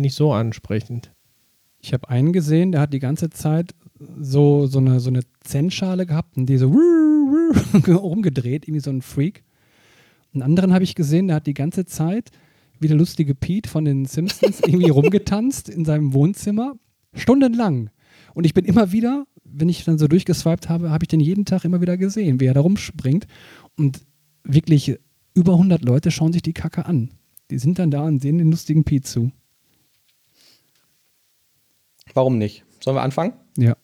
nicht so ansprechend. Ich habe einen gesehen, der hat die ganze Zeit so, so eine, so eine Zen-Schale gehabt und die so rumgedreht, irgendwie so ein Freak. Einen anderen habe ich gesehen, der hat die ganze Zeit wie der lustige Pete von den Simpsons irgendwie rumgetanzt in seinem Wohnzimmer, stundenlang. Und ich bin immer wieder, wenn ich dann so durchgeswiped habe, habe ich den jeden Tag immer wieder gesehen, wie er da rumspringt. Und wirklich über 100 Leute schauen sich die Kacke an. Die sind dann da und sehen den lustigen Pete zu. Warum nicht? Sollen wir anfangen? Ja.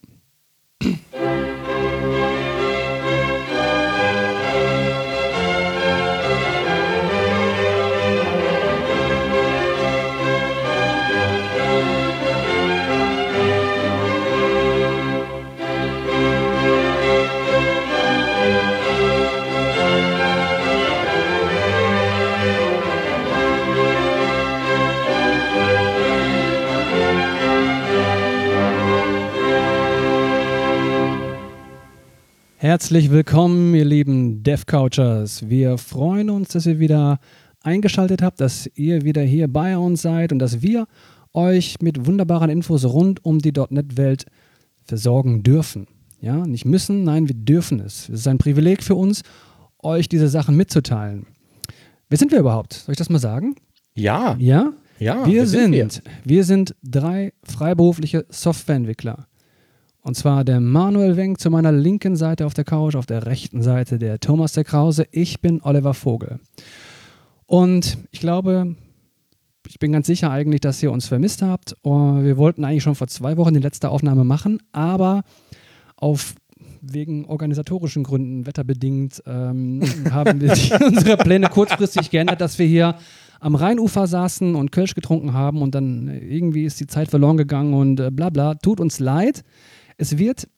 Herzlich willkommen, ihr lieben Dev-Couchers. Wir freuen uns, dass ihr wieder eingeschaltet habt, dass ihr wieder hier bei uns seid und dass wir euch mit wunderbaren Infos rund um die .NET-Welt versorgen dürfen. Ja, nicht müssen, nein, wir dürfen es. Es ist ein Privileg für uns, euch diese Sachen mitzuteilen. Wer sind wir überhaupt? Soll ich das mal sagen? Ja. Ja? Ja, wir wer sind, wir? wir sind drei freiberufliche Softwareentwickler. Und zwar der Manuel Wenk zu meiner linken Seite auf der Couch, auf der rechten Seite der Thomas der Krause. Ich bin Oliver Vogel. Und ich glaube, ich bin ganz sicher eigentlich, dass ihr uns vermisst habt. Und wir wollten eigentlich schon vor zwei Wochen die letzte Aufnahme machen, aber auf wegen organisatorischen Gründen, wetterbedingt, ähm, haben wir unsere Pläne kurzfristig geändert, dass wir hier am Rheinufer saßen und Kölsch getrunken haben und dann irgendwie ist die Zeit verloren gegangen und äh, bla bla. Tut uns leid. Es wird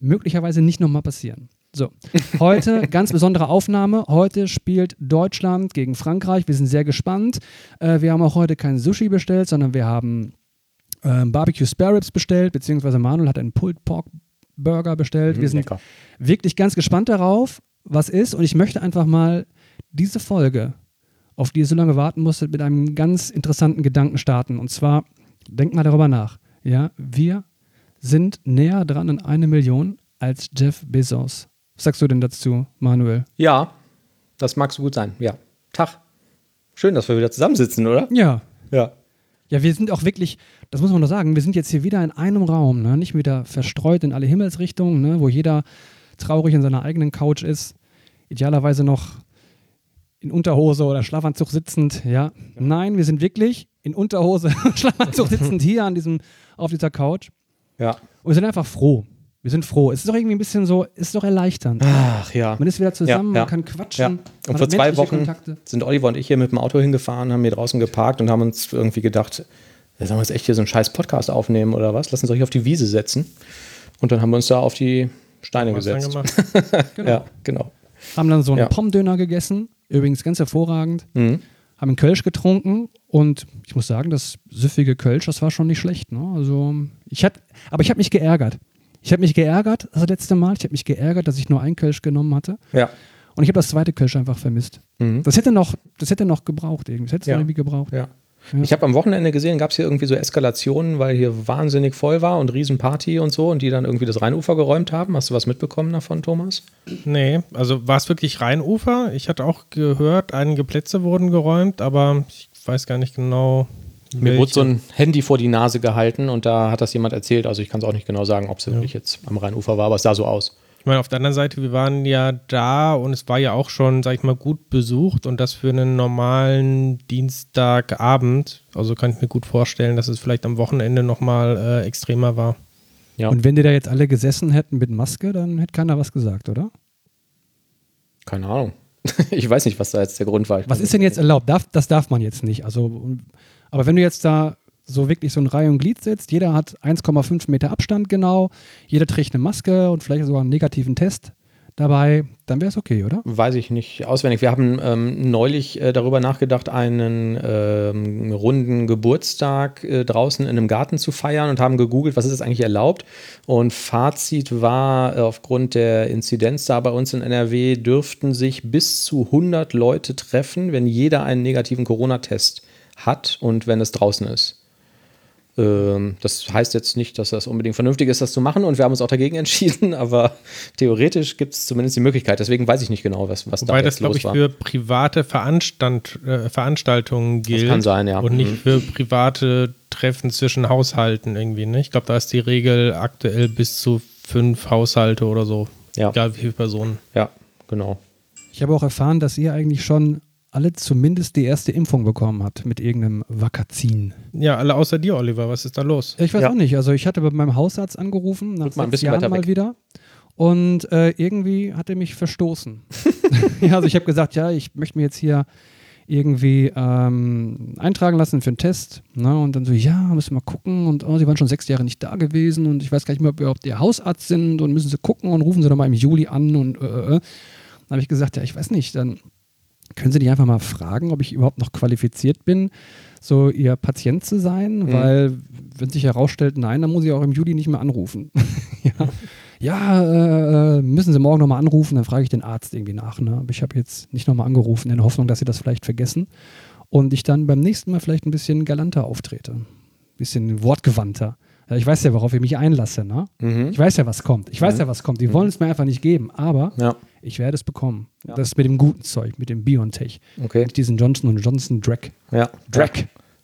möglicherweise nicht nochmal passieren. So, heute ganz besondere Aufnahme. Heute spielt Deutschland gegen Frankreich. Wir sind sehr gespannt. Äh, wir haben auch heute kein Sushi bestellt, sondern wir haben äh, Barbecue Spare Ribs bestellt, beziehungsweise Manuel hat einen Pulled Pork Burger bestellt. wir sind lecker. wirklich ganz gespannt darauf, was ist. Und ich möchte einfach mal diese Folge, auf die ihr so lange warten musstet, mit einem ganz interessanten Gedanken starten. Und zwar, denkt mal darüber nach. Ja, wir sind näher dran an eine Million als Jeff Bezos. Was sagst du denn dazu, Manuel? Ja, das mag so gut sein. Ja. Tag. Schön, dass wir wieder zusammensitzen, oder? Ja. Ja. Ja, wir sind auch wirklich, das muss man nur sagen, wir sind jetzt hier wieder in einem Raum, ne? nicht wieder verstreut in alle Himmelsrichtungen, ne? wo jeder traurig in seiner eigenen Couch ist. Idealerweise noch in Unterhose oder Schlafanzug sitzend, ja. Nein, wir sind wirklich in Unterhose und Schlafanzug sitzend hier an diesem, auf dieser Couch. Ja. Und wir sind einfach froh. Wir sind froh. Es ist doch irgendwie ein bisschen so, es ist doch erleichternd. Ach ja. Man ist wieder zusammen, Ja, ja. man kann quatschen. Ja. Und vor zwei Wochen Kontakte. sind Oliver und ich hier mit dem Auto hingefahren, haben hier draußen geparkt und haben uns irgendwie gedacht, sollen wir jetzt echt hier so einen scheiß Podcast aufnehmen oder was? Lass uns doch hier auf die Wiese setzen. Und dann haben wir uns da auf die Steine gesetzt. Genau. Ja, genau. Haben dann so einen Ja. Pommdöner gegessen, übrigens ganz hervorragend. Mhm. Haben einen Kölsch getrunken und ich muss sagen, das süffige Kölsch, das war schon nicht schlecht. Ne? Also ich hatte, aber ich habe mich geärgert. Ich habe mich geärgert das letzte Mal. Ich habe mich geärgert, dass ich nur einen Kölsch genommen hatte. Ja. Und ich habe das zweite Kölsch einfach vermisst. Mhm. Das hätte noch, das hätte noch gebraucht irgendwie. Das hätte es Ja. irgendwie gebraucht. Ja. Ja. Ich habe am Wochenende gesehen, gab es hier irgendwie so Eskalationen, weil hier wahnsinnig voll war und Riesenparty und so und die dann irgendwie das Rheinufer geräumt haben. Hast du was mitbekommen davon, Thomas? Nee, also war es wirklich Rheinufer? Ich hatte auch gehört, einige Plätze wurden geräumt, aber ich weiß gar nicht genau. Mir welche. wurde so ein Handy vor die Nase gehalten und da hat das jemand erzählt. Also ich kann es auch nicht genau sagen, ob es wirklich jetzt am Rheinufer war, aber es sah so aus. Ich meine, auf der anderen Seite, wir waren ja da und es war ja auch schon, sag ich mal, gut besucht und das für einen normalen Dienstagabend. Also kann ich mir gut vorstellen, dass es vielleicht am Wochenende nochmal äh, extremer war. Ja. Und wenn die da jetzt alle gesessen hätten mit Maske, dann hätte keiner was gesagt, oder? Keine Ahnung. ich weiß nicht, was da jetzt der Grund war. Ich Was ist denn jetzt erlaubt? Darf, das darf man jetzt nicht. Also, aber wenn du jetzt da so wirklich so in Reihe und Glied sitzt, jeder hat 1,5 Meter Abstand genau, jeder trägt eine Maske und vielleicht sogar einen negativen Test dabei, dann wäre es okay, oder? Weiß ich nicht auswendig. Wir haben ähm, neulich äh, darüber nachgedacht, einen ähm, runden Geburtstag äh, draußen in einem Garten zu feiern und haben gegoogelt, was ist das eigentlich erlaubt. Und Fazit war, äh, aufgrund der Inzidenz da bei uns in NRW dürften sich bis zu 100 Leute treffen, wenn jeder einen negativen Corona-Test hat und wenn es draußen ist. Ähm, das heißt jetzt nicht, dass das unbedingt vernünftig ist, das zu machen und wir haben uns auch dagegen entschieden, aber theoretisch gibt es zumindest die Möglichkeit. Deswegen weiß ich nicht genau, was, was Wobei da das, glaube ich, war. für private Veranstand, äh, Veranstaltungen gilt. Das kann sein, ja. Und nicht mhm. für private Treffen zwischen Haushalten irgendwie. Ne? Ich glaube, da ist die Regel aktuell bis zu fünf Haushalte oder so. Ja. Egal wie viele Personen. Ja, genau. Ich habe auch erfahren, dass ihr eigentlich schon alle zumindest die erste Impfung bekommen hat mit irgendeinem Vakazin. Ja, alle außer dir, Oliver. Was ist da los? Ich weiß ja. auch nicht. Also ich hatte bei meinem Hausarzt angerufen, nach mal sechs Jahren mal wieder. Und äh, irgendwie hat er mich verstoßen. ja, also ich habe gesagt, ja, ich möchte mir jetzt hier irgendwie ähm, eintragen lassen für einen Test. Ne? Und dann so, ja, müssen wir mal gucken. Und oh, sie waren schon sechs Jahre nicht da gewesen und ich weiß gar nicht mehr, ob wir überhaupt ihr Hausarzt sind und müssen sie gucken und rufen sie doch mal im Juli an. Und äh, äh. dann habe ich gesagt, ja, ich weiß nicht, dann können Sie nicht einfach mal fragen, ob ich überhaupt noch qualifiziert bin, so Ihr Patient zu sein? Mhm. Weil, wenn sich herausstellt, nein, dann muss ich auch im Juli nicht mehr anrufen. ja, ja äh, müssen Sie morgen nochmal anrufen, dann frage ich den Arzt irgendwie nach. Ne? Aber ich habe jetzt nicht nochmal angerufen, in der Hoffnung, dass Sie das vielleicht vergessen und ich dann beim nächsten Mal vielleicht ein bisschen galanter auftrete. Ein bisschen wortgewandter. Ich weiß ja, worauf ich mich einlasse. Ne? Mhm. Ich weiß ja, was kommt. Ich weiß mhm. ja, was kommt. Die mhm. wollen es mir einfach nicht geben, aber ja. Ich werde es bekommen. Ja. Das mit dem guten Zeug, mit dem Biontech. Okay. Mit diesen Johnson Johnson Drag. Ja. Drag.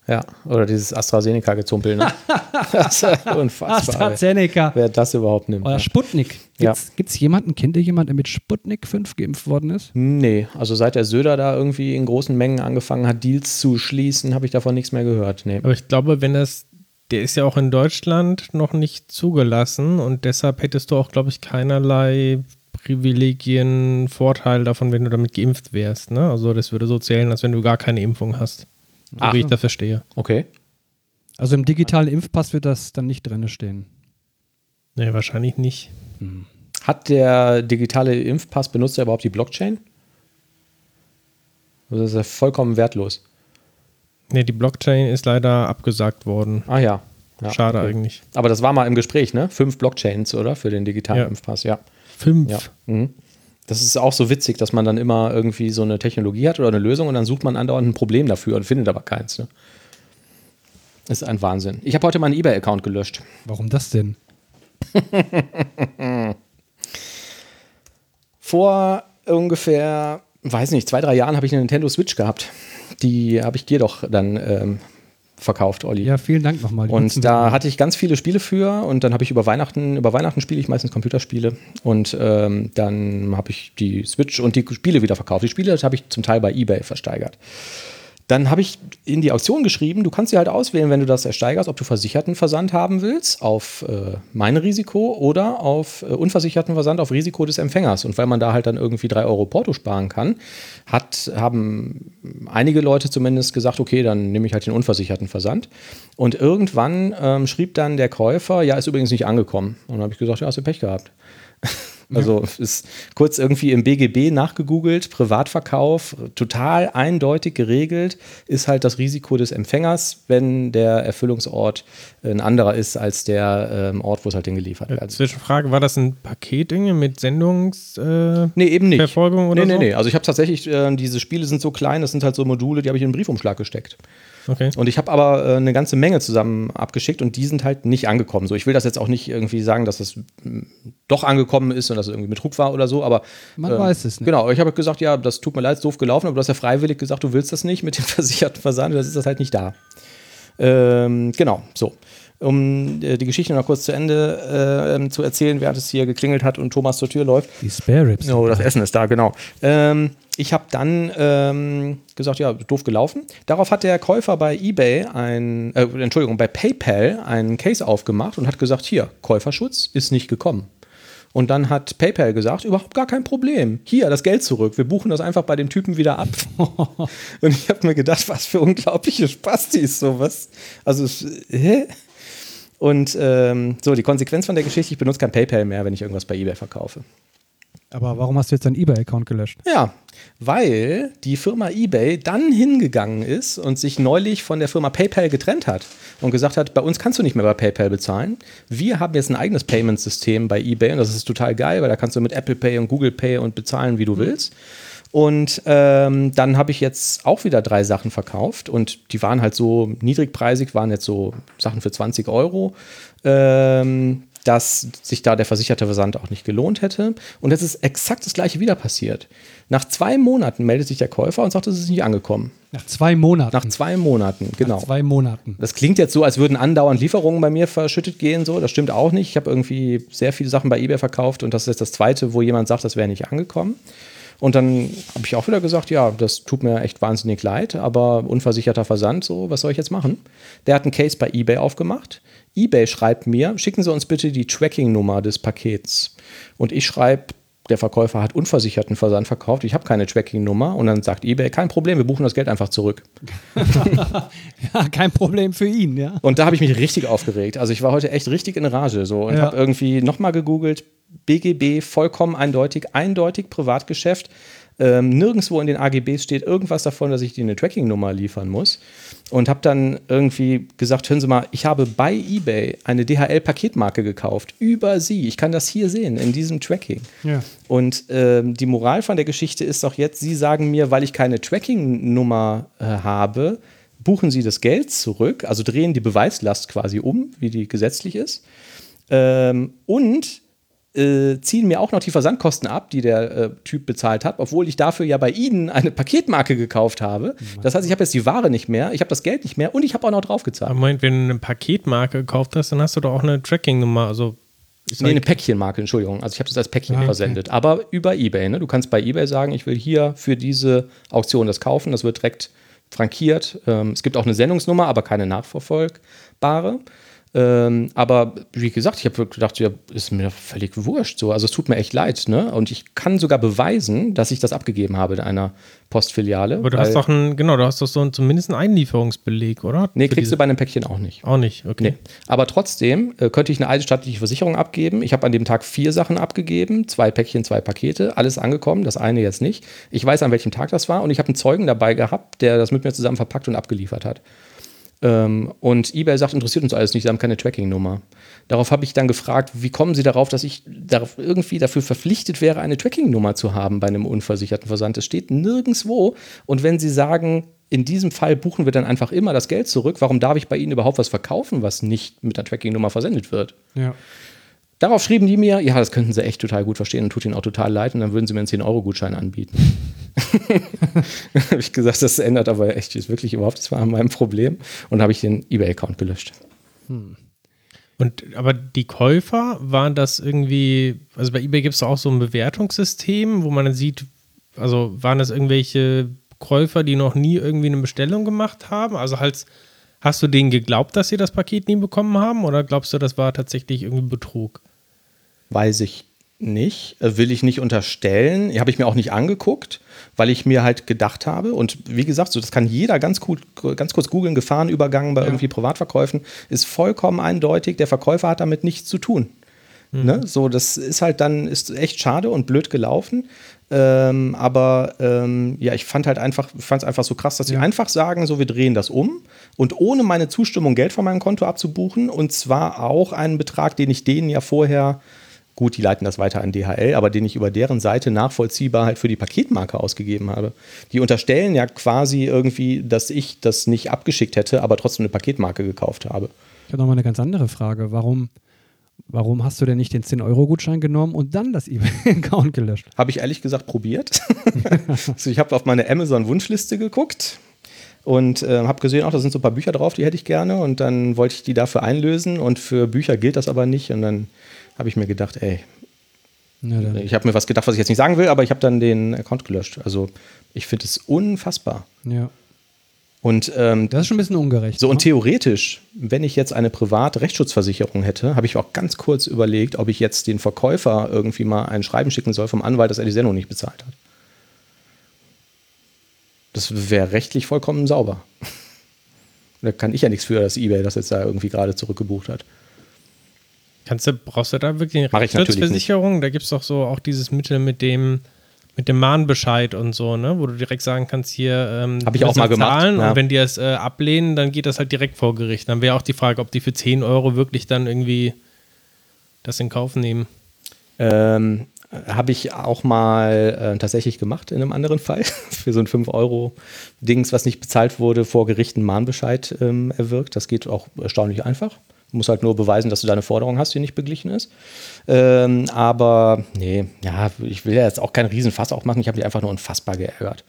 Ja, oder dieses AstraZeneca-Gezumpel. Ne? das ist unfassbar. AstraZeneca. Wer das überhaupt nimmt. Oder ne? Sputnik. Gibt es ja. jemanden, kennt ihr jemanden, der mit Sputnik 5 geimpft worden ist? Nee, also seit der Söder da irgendwie in großen Mengen angefangen hat, Deals zu schließen, habe ich davon nichts mehr gehört. Nee. Aber ich glaube, wenn das der ist ja auch in Deutschland noch nicht zugelassen und deshalb hättest du auch, glaube ich, keinerlei Privilegien, Vorteil davon, wenn du damit geimpft wärst. Ne? Also das würde so zählen, als wenn du gar keine Impfung hast. So Ach. wie ich das verstehe. Okay. Also im digitalen Impfpass wird das dann nicht drin stehen. Nee, wahrscheinlich nicht. Hm. Hat der digitale Impfpass, benutzt er überhaupt die Blockchain? Das ist ja vollkommen wertlos. Nee, die Blockchain ist leider abgesagt worden. Ah ja. ja Schade okay. eigentlich. Aber das war mal im Gespräch, ne? Fünf Blockchains, oder? Für den digitalen ja. Impfpass, ja. Fünf? Ja. Mhm. Das ist auch so witzig, dass man dann immer irgendwie so eine Technologie hat oder eine Lösung und dann sucht man andauernd ein Problem dafür und findet aber keins. Ne? Das ist ein Wahnsinn. Ich habe heute meinen eBay-Account gelöscht. Warum das denn? Vor ungefähr, weiß nicht, zwei, drei Jahren habe ich eine Nintendo Switch gehabt die habe ich dir doch dann ähm, verkauft, Olli. Ja, vielen Dank nochmal. Und da hatte ich ganz viele Spiele für und dann habe ich über Weihnachten, über Weihnachten spiele ich meistens Computerspiele und ähm, dann habe ich die Switch und die Spiele wieder verkauft. Die Spiele habe ich zum Teil bei eBay versteigert. Dann habe ich in die Auktion geschrieben, du kannst dir halt auswählen, wenn du das ersteigerst, ob du versicherten Versand haben willst auf äh, mein Risiko oder auf äh, unversicherten Versand auf Risiko des Empfängers. Und weil man da halt dann irgendwie drei Euro Porto sparen kann, hat, haben einige Leute zumindest gesagt, okay, dann nehme ich halt den unversicherten Versand. Und irgendwann ähm, schrieb dann der Käufer, ja, ist übrigens nicht angekommen. Und dann habe ich gesagt, ja, hast du Pech gehabt. Also ja. ist kurz irgendwie im BGB nachgegoogelt, Privatverkauf, total eindeutig geregelt, ist halt das Risiko des Empfängers, wenn der Erfüllungsort ein anderer ist als der ähm, Ort, wo es halt hingeliefert wird. Zwischenfrage, war das ein Paket mit Sendungs äh, Nee, eben nicht. Verfolgung oder nee, nee, nee. Also ich habe tatsächlich, äh, diese Spiele sind so klein, das sind halt so Module, die habe ich in einen Briefumschlag gesteckt. Okay. Und ich habe aber äh, eine ganze Menge zusammen abgeschickt und die sind halt nicht angekommen. So, ich will das jetzt auch nicht irgendwie sagen, dass das mm, doch angekommen ist und dass es irgendwie Betrug war oder so, aber man äh, weiß es nicht. Genau, ich habe gesagt, ja, das tut mir leid, ist doof gelaufen, aber du hast ja freiwillig gesagt, du willst das nicht mit dem versicherten Versand, das ist das halt nicht da. Ähm, genau, so um äh, die Geschichte noch kurz zu Ende äh, ähm, zu erzählen, während es hier geklingelt hat und Thomas zur Tür läuft. Die Spare Ribs. Oh, das Essen ist da, genau. Ähm, ich habe dann ähm, gesagt, ja, doof gelaufen. Darauf hat der Käufer bei eBay ein, äh, Entschuldigung, bei PayPal einen Case aufgemacht und hat gesagt, hier, Käuferschutz ist nicht gekommen. Und dann hat PayPal gesagt, überhaupt gar kein Problem. Hier, das Geld zurück. Wir buchen das einfach bei dem Typen wieder ab. und ich habe mir gedacht, was für unglaubliche Spastis sowas. Also, hä? Und ähm, so, die Konsequenz von der Geschichte, ich benutze kein PayPal mehr, wenn ich irgendwas bei eBay verkaufe. Aber warum hast du jetzt deinen eBay-Account gelöscht? Ja, weil die Firma eBay dann hingegangen ist und sich neulich von der Firma PayPal getrennt hat und gesagt hat, bei uns kannst du nicht mehr bei PayPal bezahlen. Wir haben jetzt ein eigenes Payment-System bei eBay und das ist total geil, weil da kannst du mit Apple Pay und Google Pay und bezahlen, wie du willst. Und ähm, dann habe ich jetzt auch wieder drei Sachen verkauft und die waren halt so niedrigpreisig, waren jetzt so Sachen für 20 Euro. Ähm, dass sich da der versicherte Versand auch nicht gelohnt hätte. Und jetzt ist exakt das gleiche wieder passiert. Nach zwei Monaten meldet sich der Käufer und sagt, es ist nicht angekommen. Nach zwei Monaten. Nach zwei Monaten, genau. Nach zwei Monaten. Das klingt jetzt so, als würden andauernd Lieferungen bei mir verschüttet gehen. So, das stimmt auch nicht. Ich habe irgendwie sehr viele Sachen bei eBay verkauft und das ist jetzt das zweite, wo jemand sagt, das wäre nicht angekommen. Und dann habe ich auch wieder gesagt, ja, das tut mir echt wahnsinnig leid, aber unversicherter Versand, so, was soll ich jetzt machen? Der hat einen Case bei eBay aufgemacht. eBay schreibt mir, schicken Sie uns bitte die Tracking-Nummer des Pakets. Und ich schreibe, der Verkäufer hat unversicherten Versand verkauft, ich habe keine Tracking-Nummer. Und dann sagt eBay, kein Problem, wir buchen das Geld einfach zurück. ja, kein Problem für ihn, ja. Und da habe ich mich richtig aufgeregt. Also ich war heute echt richtig in Rage so und ja. habe irgendwie nochmal gegoogelt, BGB vollkommen eindeutig, eindeutig Privatgeschäft. Ähm, nirgendwo in den AGBs steht irgendwas davon, dass ich dir eine Tracking-Nummer liefern muss. Und habe dann irgendwie gesagt, hören Sie mal, ich habe bei eBay eine DHL-Paketmarke gekauft, über Sie. Ich kann das hier sehen, in diesem Tracking. Ja. Und ähm, die Moral von der Geschichte ist doch jetzt, Sie sagen mir, weil ich keine Tracking-Nummer äh, habe, buchen Sie das Geld zurück, also drehen die Beweislast quasi um, wie die gesetzlich ist. Ähm, und äh, ziehen mir auch noch die Versandkosten ab, die der äh, Typ bezahlt hat, obwohl ich dafür ja bei Ihnen eine Paketmarke gekauft habe. Das heißt, ich habe jetzt die Ware nicht mehr, ich habe das Geld nicht mehr und ich habe auch noch drauf gezahlt. Aber Moment, wenn du eine Paketmarke gekauft hast, dann hast du doch auch eine Tracking-Nummer. Also Nee, eine Päckchenmarke, Entschuldigung. Also ich habe das als Päckchen ah, okay. versendet. Aber über Ebay. Ne? Du kannst bei Ebay sagen, ich will hier für diese Auktion das kaufen. Das wird direkt frankiert. Ähm, es gibt auch eine Sendungsnummer, aber keine nachverfolgbare. Ähm, aber wie gesagt, ich habe gedacht, ja, ist mir völlig wurscht. So. Also es tut mir echt leid. Ne? Und ich kann sogar beweisen, dass ich das abgegeben habe in einer Postfiliale. Aber du hast doch einen, genau, du hast doch so einen, zumindest einen Einlieferungsbeleg, oder? Nee, Für kriegst du bei einem Päckchen auch nicht. Auch nicht, okay. Nee. Aber trotzdem äh, könnte ich eine eidesstattliche Versicherung abgeben. Ich habe an dem Tag vier Sachen abgegeben, zwei Päckchen, zwei Pakete, alles angekommen, das eine jetzt nicht. Ich weiß, an welchem Tag das war und ich habe einen Zeugen dabei gehabt, der das mit mir zusammen verpackt und abgeliefert hat. Ähm, und eBay sagt, interessiert uns alles nicht, sie haben keine Tracking-Nummer. Darauf habe ich dann gefragt, wie kommen Sie darauf, dass ich darauf irgendwie dafür verpflichtet wäre, eine Tracking-Nummer zu haben bei einem unversicherten Versand? Das steht nirgendwo. Und wenn Sie sagen, in diesem Fall buchen wir dann einfach immer das Geld zurück, warum darf ich bei Ihnen überhaupt was verkaufen, was nicht mit der Tracking-Nummer versendet wird? Ja. Darauf schrieben die mir, ja, das könnten sie echt total gut verstehen und tut ihnen auch total leid und dann würden sie mir einen 10-Euro-Gutschein anbieten. habe ich gesagt, das ändert aber echt ist wirklich überhaupt nichts an meinem Problem und habe ich den eBay-Account gelöscht. Hm. Und aber die Käufer waren das irgendwie, also bei eBay gibt es auch so ein Bewertungssystem, wo man dann sieht, also waren das irgendwelche Käufer, die noch nie irgendwie eine Bestellung gemacht haben? Also halt Hast du denen geglaubt, dass sie das Paket nie bekommen haben oder glaubst du, das war tatsächlich irgendwie Betrug? Weiß ich nicht, äh, will ich nicht unterstellen, habe ich mir auch nicht angeguckt, weil ich mir halt gedacht habe und wie gesagt, so das kann jeder ganz gut ganz kurz googeln, Gefahrenübergang bei ja. irgendwie Privatverkäufen ist vollkommen eindeutig, der Verkäufer hat damit nichts zu tun. Mhm. Ne? So, das ist halt dann, ist echt schade und blöd gelaufen. Ähm, aber ähm, ja, ich fand halt einfach, fand es einfach so krass, dass sie einfach sagen, so wir drehen das um und ohne meine Zustimmung Geld von meinem Konto abzubuchen und zwar auch einen Betrag, den ich denen ja vorher gut, die leiten das weiter an DHL, aber den ich über deren Seite nachvollziehbar halt für die Paketmarke ausgegeben habe. Die unterstellen ja quasi irgendwie, dass ich das nicht abgeschickt hätte, aber trotzdem eine Paketmarke gekauft habe. Ich habe noch mal eine ganz andere Frage. Warum Warum hast du denn nicht den 10-Euro-Gutschein genommen und dann das eBay-Account gelöscht? Habe ich ehrlich gesagt probiert. also ich habe auf meine Amazon-Wunschliste geguckt und äh, habe gesehen, auch da sind so ein paar Bücher drauf, die hätte ich gerne. Und dann wollte ich die dafür einlösen und für Bücher gilt das aber nicht. Und dann habe ich mir gedacht, ey, ich habe mir was gedacht, was ich jetzt nicht sagen will, aber ich habe dann den Account gelöscht. Also ich finde es unfassbar. Ja. Und, ähm, das ist schon ein bisschen ungerecht. So, ne? und theoretisch, wenn ich jetzt eine private Rechtsschutzversicherung hätte, habe ich auch ganz kurz überlegt, ob ich jetzt den Verkäufer irgendwie mal ein Schreiben schicken soll vom Anwalt, dass er die Sendung nicht bezahlt hat. Das wäre rechtlich vollkommen sauber. da kann ich ja nichts für, dass eBay das jetzt da irgendwie gerade zurückgebucht hat. Kannst du, brauchst du da wirklich eine Rechtsschutzversicherung? Da gibt es doch so auch dieses Mittel mit dem mit dem Mahnbescheid und so, ne? Wo du direkt sagen kannst, hier ähm, habe ich auch mal gemacht. Ja. Und wenn die es äh, ablehnen, dann geht das halt direkt vor Gericht. Dann wäre auch die Frage, ob die für 10 Euro wirklich dann irgendwie das in Kauf nehmen. Ähm, Habe ich auch mal äh, tatsächlich gemacht in einem anderen Fall. Für so ein 5-Euro-Dings, was nicht bezahlt wurde, vor Gericht einen Mahnbescheid ähm, erwirkt. Das geht auch erstaunlich einfach. Du musst halt nur beweisen, dass du deine Forderung hast, die nicht beglichen ist. Ähm, aber nee, ja, ich will ja jetzt auch keinen Riesenfass aufmachen. Ich habe mich einfach nur unfassbar geärgert.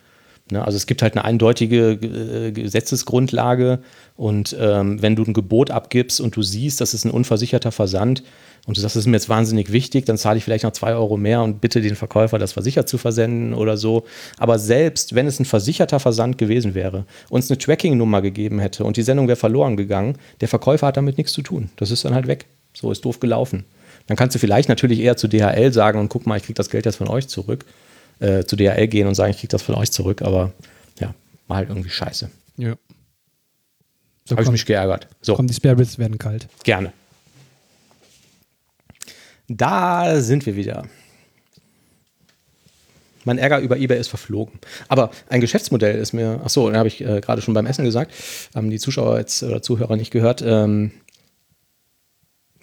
Ne? Also es gibt halt eine eindeutige äh, Gesetzesgrundlage und ähm, wenn du ein Gebot abgibst und du siehst, das ist ein unversicherter Versand und du sagst, das ist mir jetzt wahnsinnig wichtig, dann zahle ich vielleicht noch zwei Euro mehr und bitte den Verkäufer, das versichert zu versenden oder so. Aber selbst wenn es ein versicherter Versand gewesen wäre, uns eine Tracking-Nummer gegeben hätte und die Sendung wäre verloren gegangen, der Verkäufer hat damit nichts zu tun. Das ist dann halt weg. So ist doof gelaufen. Dann kannst du vielleicht natürlich eher zu DHL sagen und guck mal, ich kriege das Geld jetzt von euch zurück äh, zu DHL gehen und sagen, ich kriege das von euch zurück, aber ja, war halt irgendwie scheiße. Ja. So Habe ich mich geärgert. So. Komm, die Spare werden kalt. Gerne. Da sind wir wieder. Mein Ärger über eBay ist verflogen. Aber ein Geschäftsmodell ist mir, ach so, da habe ich äh, gerade schon beim Essen gesagt, haben die Zuschauer jetzt oder Zuhörer nicht gehört. Ähm,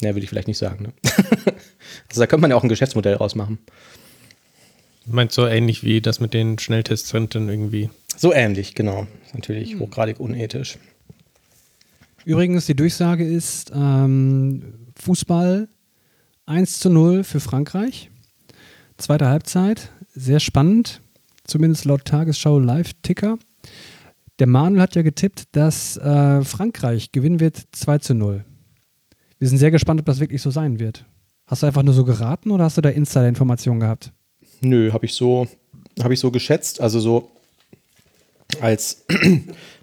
ne, will ich vielleicht nicht sagen. Ne? also da könnte man ja auch ein Geschäftsmodell rausmachen. Meint so ähnlich wie das mit den Schnelltestzentren irgendwie. So ähnlich, genau. Natürlich hm. hochgradig unethisch. Übrigens, die Durchsage ist ähm, Fußball 1 zu 0 für Frankreich. Zweite Halbzeit, sehr spannend, zumindest laut Tagesschau Live-Ticker. Der Manuel hat ja getippt, dass äh, Frankreich gewinnen wird 2 zu 0. Wir sind sehr gespannt, ob das wirklich so sein wird. Hast du einfach nur so geraten oder hast du da Insider-Informationen gehabt? Nö, habe ich so, habe ich so geschätzt. Also so als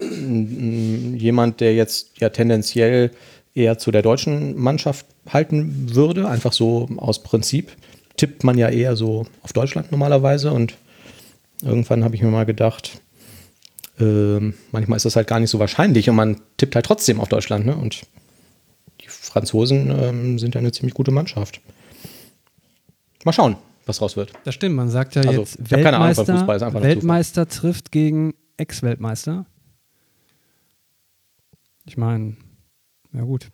jemand, der jetzt ja tendenziell eher zu der deutschen Mannschaft halten würde, einfach so aus Prinzip, tippt man ja eher so auf Deutschland normalerweise und irgendwann habe ich mir mal gedacht, äh, manchmal ist das halt gar nicht so wahrscheinlich und man tippt halt trotzdem auf Deutschland, ne? Und die Franzosen ähm, sind ja eine ziemlich gute Mannschaft. Mal schauen, was raus wird. Das stimmt, man sagt ja also, jetzt Weltmeister, Fußball, Weltmeister trifft gegen Ex-Weltmeister. Ich meine, ja gut.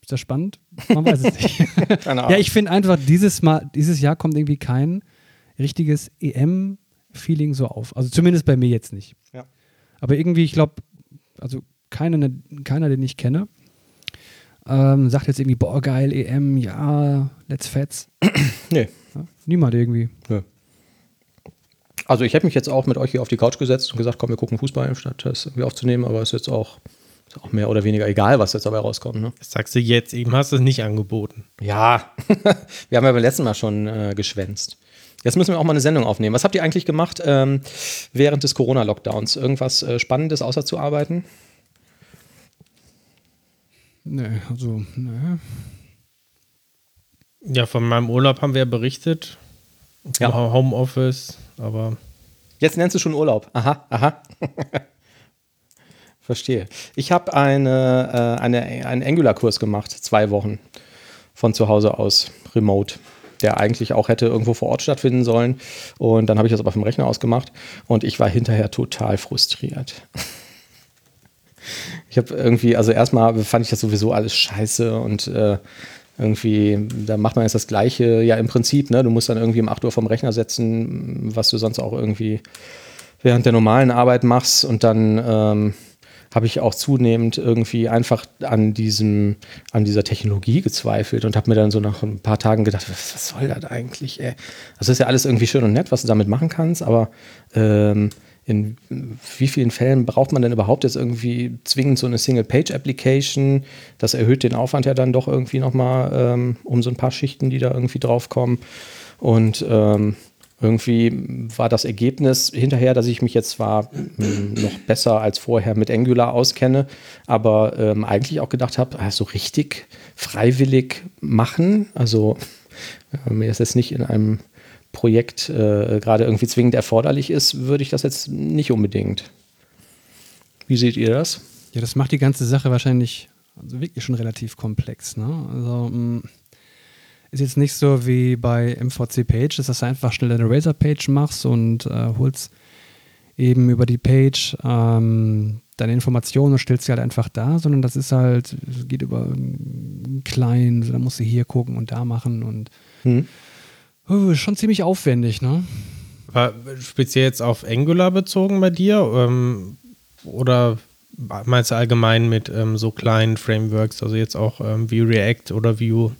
Ist das spannend? Man weiß es nicht. Keine Ahnung. Ja, ich finde einfach, dieses Mal, dieses Jahr kommt irgendwie kein richtiges EM-Feeling so auf. Also zumindest bei mir jetzt nicht. Ja. Aber irgendwie, ich glaube, also keiner, keiner, den ich kenne, ähm, sagt jetzt irgendwie, boah, geil, EM, ja, let's fetz. nee. Ja, niemand irgendwie. Nee. Also ich hätte mich jetzt auch mit euch hier auf die Couch gesetzt und gesagt, komm, wir gucken Fußball, statt das irgendwie aufzunehmen, aber es ist jetzt auch, ist auch mehr oder weniger egal, was jetzt dabei rauskommt. Ne? Das sagst du jetzt, eben hast du es nicht angeboten. Ja, wir haben ja beim letzten Mal schon äh, geschwänzt. Jetzt müssen wir auch mal eine Sendung aufnehmen. Was habt ihr eigentlich gemacht ähm, während des Corona-Lockdowns? Irgendwas äh, Spannendes außer zu arbeiten? Nee, also, nee. Ja, von meinem Urlaub haben wir ja berichtet. Ja. Homeoffice, aber. Jetzt nennst du schon Urlaub. Aha, aha. Verstehe. Ich habe eine, äh, eine, einen Angular-Kurs gemacht, zwei Wochen von zu Hause aus, remote, der eigentlich auch hätte irgendwo vor Ort stattfinden sollen. Und dann habe ich das aber vom Rechner aus gemacht und ich war hinterher total frustriert. Ich habe irgendwie, also erstmal fand ich das sowieso alles scheiße und äh, irgendwie, da macht man jetzt das Gleiche, ja im Prinzip, ne? Du musst dann irgendwie um 8 Uhr vom Rechner setzen, was du sonst auch irgendwie während der normalen Arbeit machst und dann ähm, habe ich auch zunehmend irgendwie einfach an diesem, an dieser Technologie gezweifelt und habe mir dann so nach ein paar Tagen gedacht, was, was soll das eigentlich, ey? Das ist ja alles irgendwie schön und nett, was du damit machen kannst, aber ähm, in wie vielen Fällen braucht man denn überhaupt jetzt irgendwie zwingend so eine Single-Page-Application? Das erhöht den Aufwand ja dann doch irgendwie nochmal ähm, um so ein paar Schichten, die da irgendwie draufkommen. Und ähm, irgendwie war das Ergebnis hinterher, dass ich mich jetzt zwar ähm, noch besser als vorher mit Angular auskenne, aber ähm, eigentlich auch gedacht habe, ah, so richtig freiwillig machen. Also wenn mir das jetzt nicht in einem Projekt äh, gerade irgendwie zwingend erforderlich ist, würde ich das jetzt nicht unbedingt. Wie seht ihr das? Ja, das macht die ganze Sache wahrscheinlich also wirklich schon relativ komplex. Ne? Also mh, mm, ist jetzt nicht so wie bei MVC Page, dass du einfach schnell eine Razor-Page machst und äh, holst eben über die Page ähm, deine Informationen und stellst sie halt einfach da, sondern das ist halt, geht über einen kleinen, so, da musst du hier gucken und da machen und hm Uh, schon ziemlich aufwendig, ne? War speziell jetzt auf Angular bezogen bei dir? Ähm, oder meinst du allgemein mit ähm, so kleinen Frameworks, also jetzt auch ähm, wie React oder Vue?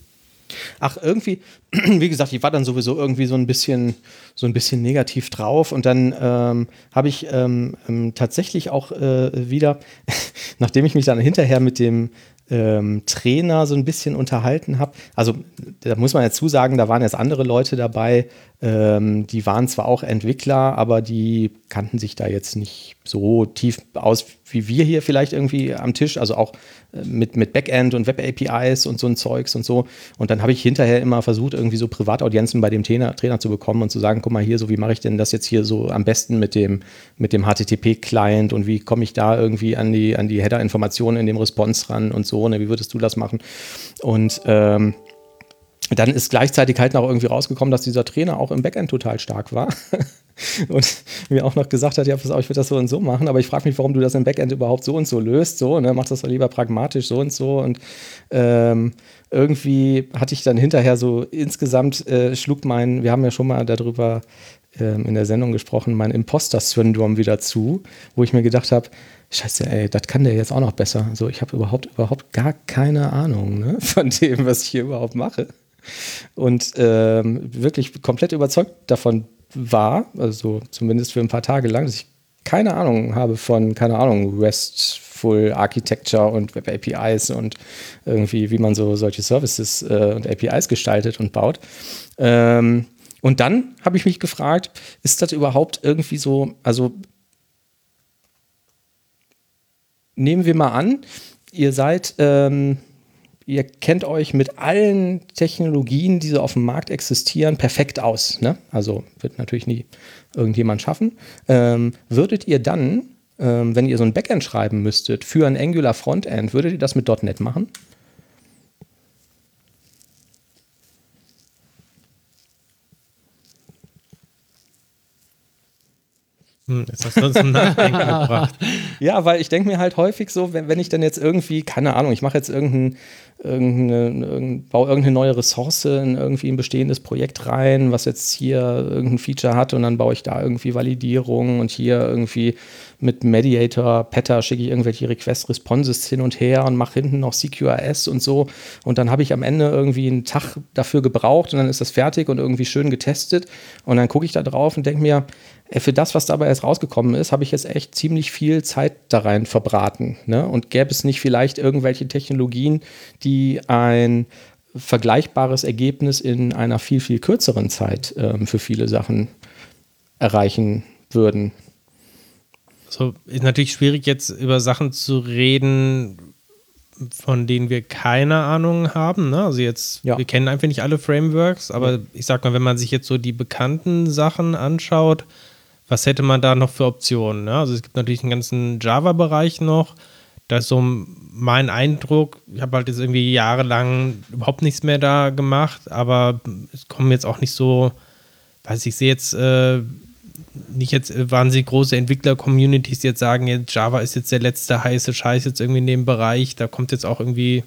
Ach, irgendwie, wie gesagt, ich war dann sowieso irgendwie so ein bisschen, so ein bisschen negativ drauf und dann ähm, habe ich ähm, ähm tatsächlich auch äh, wieder, nachdem ich mich dann hinterher mit dem ähm, Trainer so ein bisschen unterhalten habe. Also da muss man ja zusagen, da waren jetzt andere Leute dabei, ähm, die waren zwar auch Entwickler, aber die kannten sich da jetzt nicht so tief aus wie wir hier vielleicht irgendwie am Tisch, also auch äh, mit, mit Backend und Web-APIs und so ein Zeugs und so. Und dann habe ich hinterher immer versucht, irgendwie so Privataudienzen bei dem Trainer, Trainer zu bekommen und zu sagen, guck mal hier, so wie mache ich denn das jetzt hier so am besten mit dem, mit dem HTTP-Client und wie komme ich da irgendwie an die, an die Header-Informationen in dem Response ran und so, ne? wie würdest du das machen? Und ähm, dann ist gleichzeitig halt noch irgendwie rausgekommen, dass dieser Trainer auch im Backend total stark war. und mir auch noch gesagt hat, ja, pass auf, ich würde das so und so machen, aber ich frage mich, warum du das im Backend überhaupt so und so löst. So, ne, mach das doch lieber pragmatisch so und so. Und ähm, irgendwie hatte ich dann hinterher so insgesamt äh, schlug mein, wir haben ja schon mal darüber ähm, in der Sendung gesprochen, mein Imposter-Syndrom wieder zu, wo ich mir gedacht habe, Scheiße, ey, das kann der jetzt auch noch besser. So, ich habe überhaupt, überhaupt gar keine Ahnung ne, von dem, was ich hier überhaupt mache und ähm, wirklich komplett überzeugt davon war, also zumindest für ein paar Tage lang, dass ich keine Ahnung habe von, keine Ahnung, RESTful Architecture und Web APIs und irgendwie, wie man so solche Services äh, und APIs gestaltet und baut. Ähm, und dann habe ich mich gefragt, ist das überhaupt irgendwie so, also nehmen wir mal an, ihr seid ähm, ihr kennt euch mit allen Technologien, die so auf dem Markt existieren, perfekt aus. Ne? Also wird natürlich nie irgendjemand schaffen. Ähm, würdet ihr dann, ähm, wenn ihr so ein Backend schreiben müsstet für ein Angular Frontend, würdet ihr das mit .NET machen? Hm, jetzt hast du uns Nachdenken gebracht. Ja, weil ich denke mir halt häufig so, wenn, wenn ich dann jetzt irgendwie, keine Ahnung, ich mache jetzt irgendein, irgendeine, irgendein, baue irgendeine neue Ressource in irgendwie ein bestehendes Projekt rein, was jetzt hier irgendein Feature hat und dann baue ich da irgendwie Validierung und hier irgendwie mit Mediator, Patter schicke ich irgendwelche Request-Responses hin und her und mache hinten noch CQRS und so und dann habe ich am Ende irgendwie einen Tag dafür gebraucht und dann ist das fertig und irgendwie schön getestet und dann gucke ich da drauf und denke mir, für das, was dabei jetzt rausgekommen ist, habe ich jetzt echt ziemlich viel Zeit da rein verbraten. Ne? Und gäbe es nicht vielleicht irgendwelche Technologien, die ein vergleichbares Ergebnis in einer viel, viel kürzeren Zeit ähm, für viele Sachen erreichen würden? So ist natürlich schwierig, jetzt über Sachen zu reden, von denen wir keine Ahnung haben. Ne? Also jetzt, ja. wir kennen einfach nicht alle Frameworks, aber ja. ich sag mal, wenn man sich jetzt so die bekannten Sachen anschaut, was hätte man da noch für Optionen? Ne? Also es gibt natürlich einen ganzen Java-Bereich noch. Da ist so mein Eindruck, ich habe halt jetzt irgendwie jahrelang überhaupt nichts mehr da gemacht, aber es kommen jetzt auch nicht so, weiß ich, sehe jetzt äh, nicht jetzt wahnsinnig große Entwickler-Communities, die jetzt sagen, jetzt Java ist jetzt der letzte heiße Scheiß jetzt irgendwie in dem Bereich. Da kommt jetzt auch irgendwie,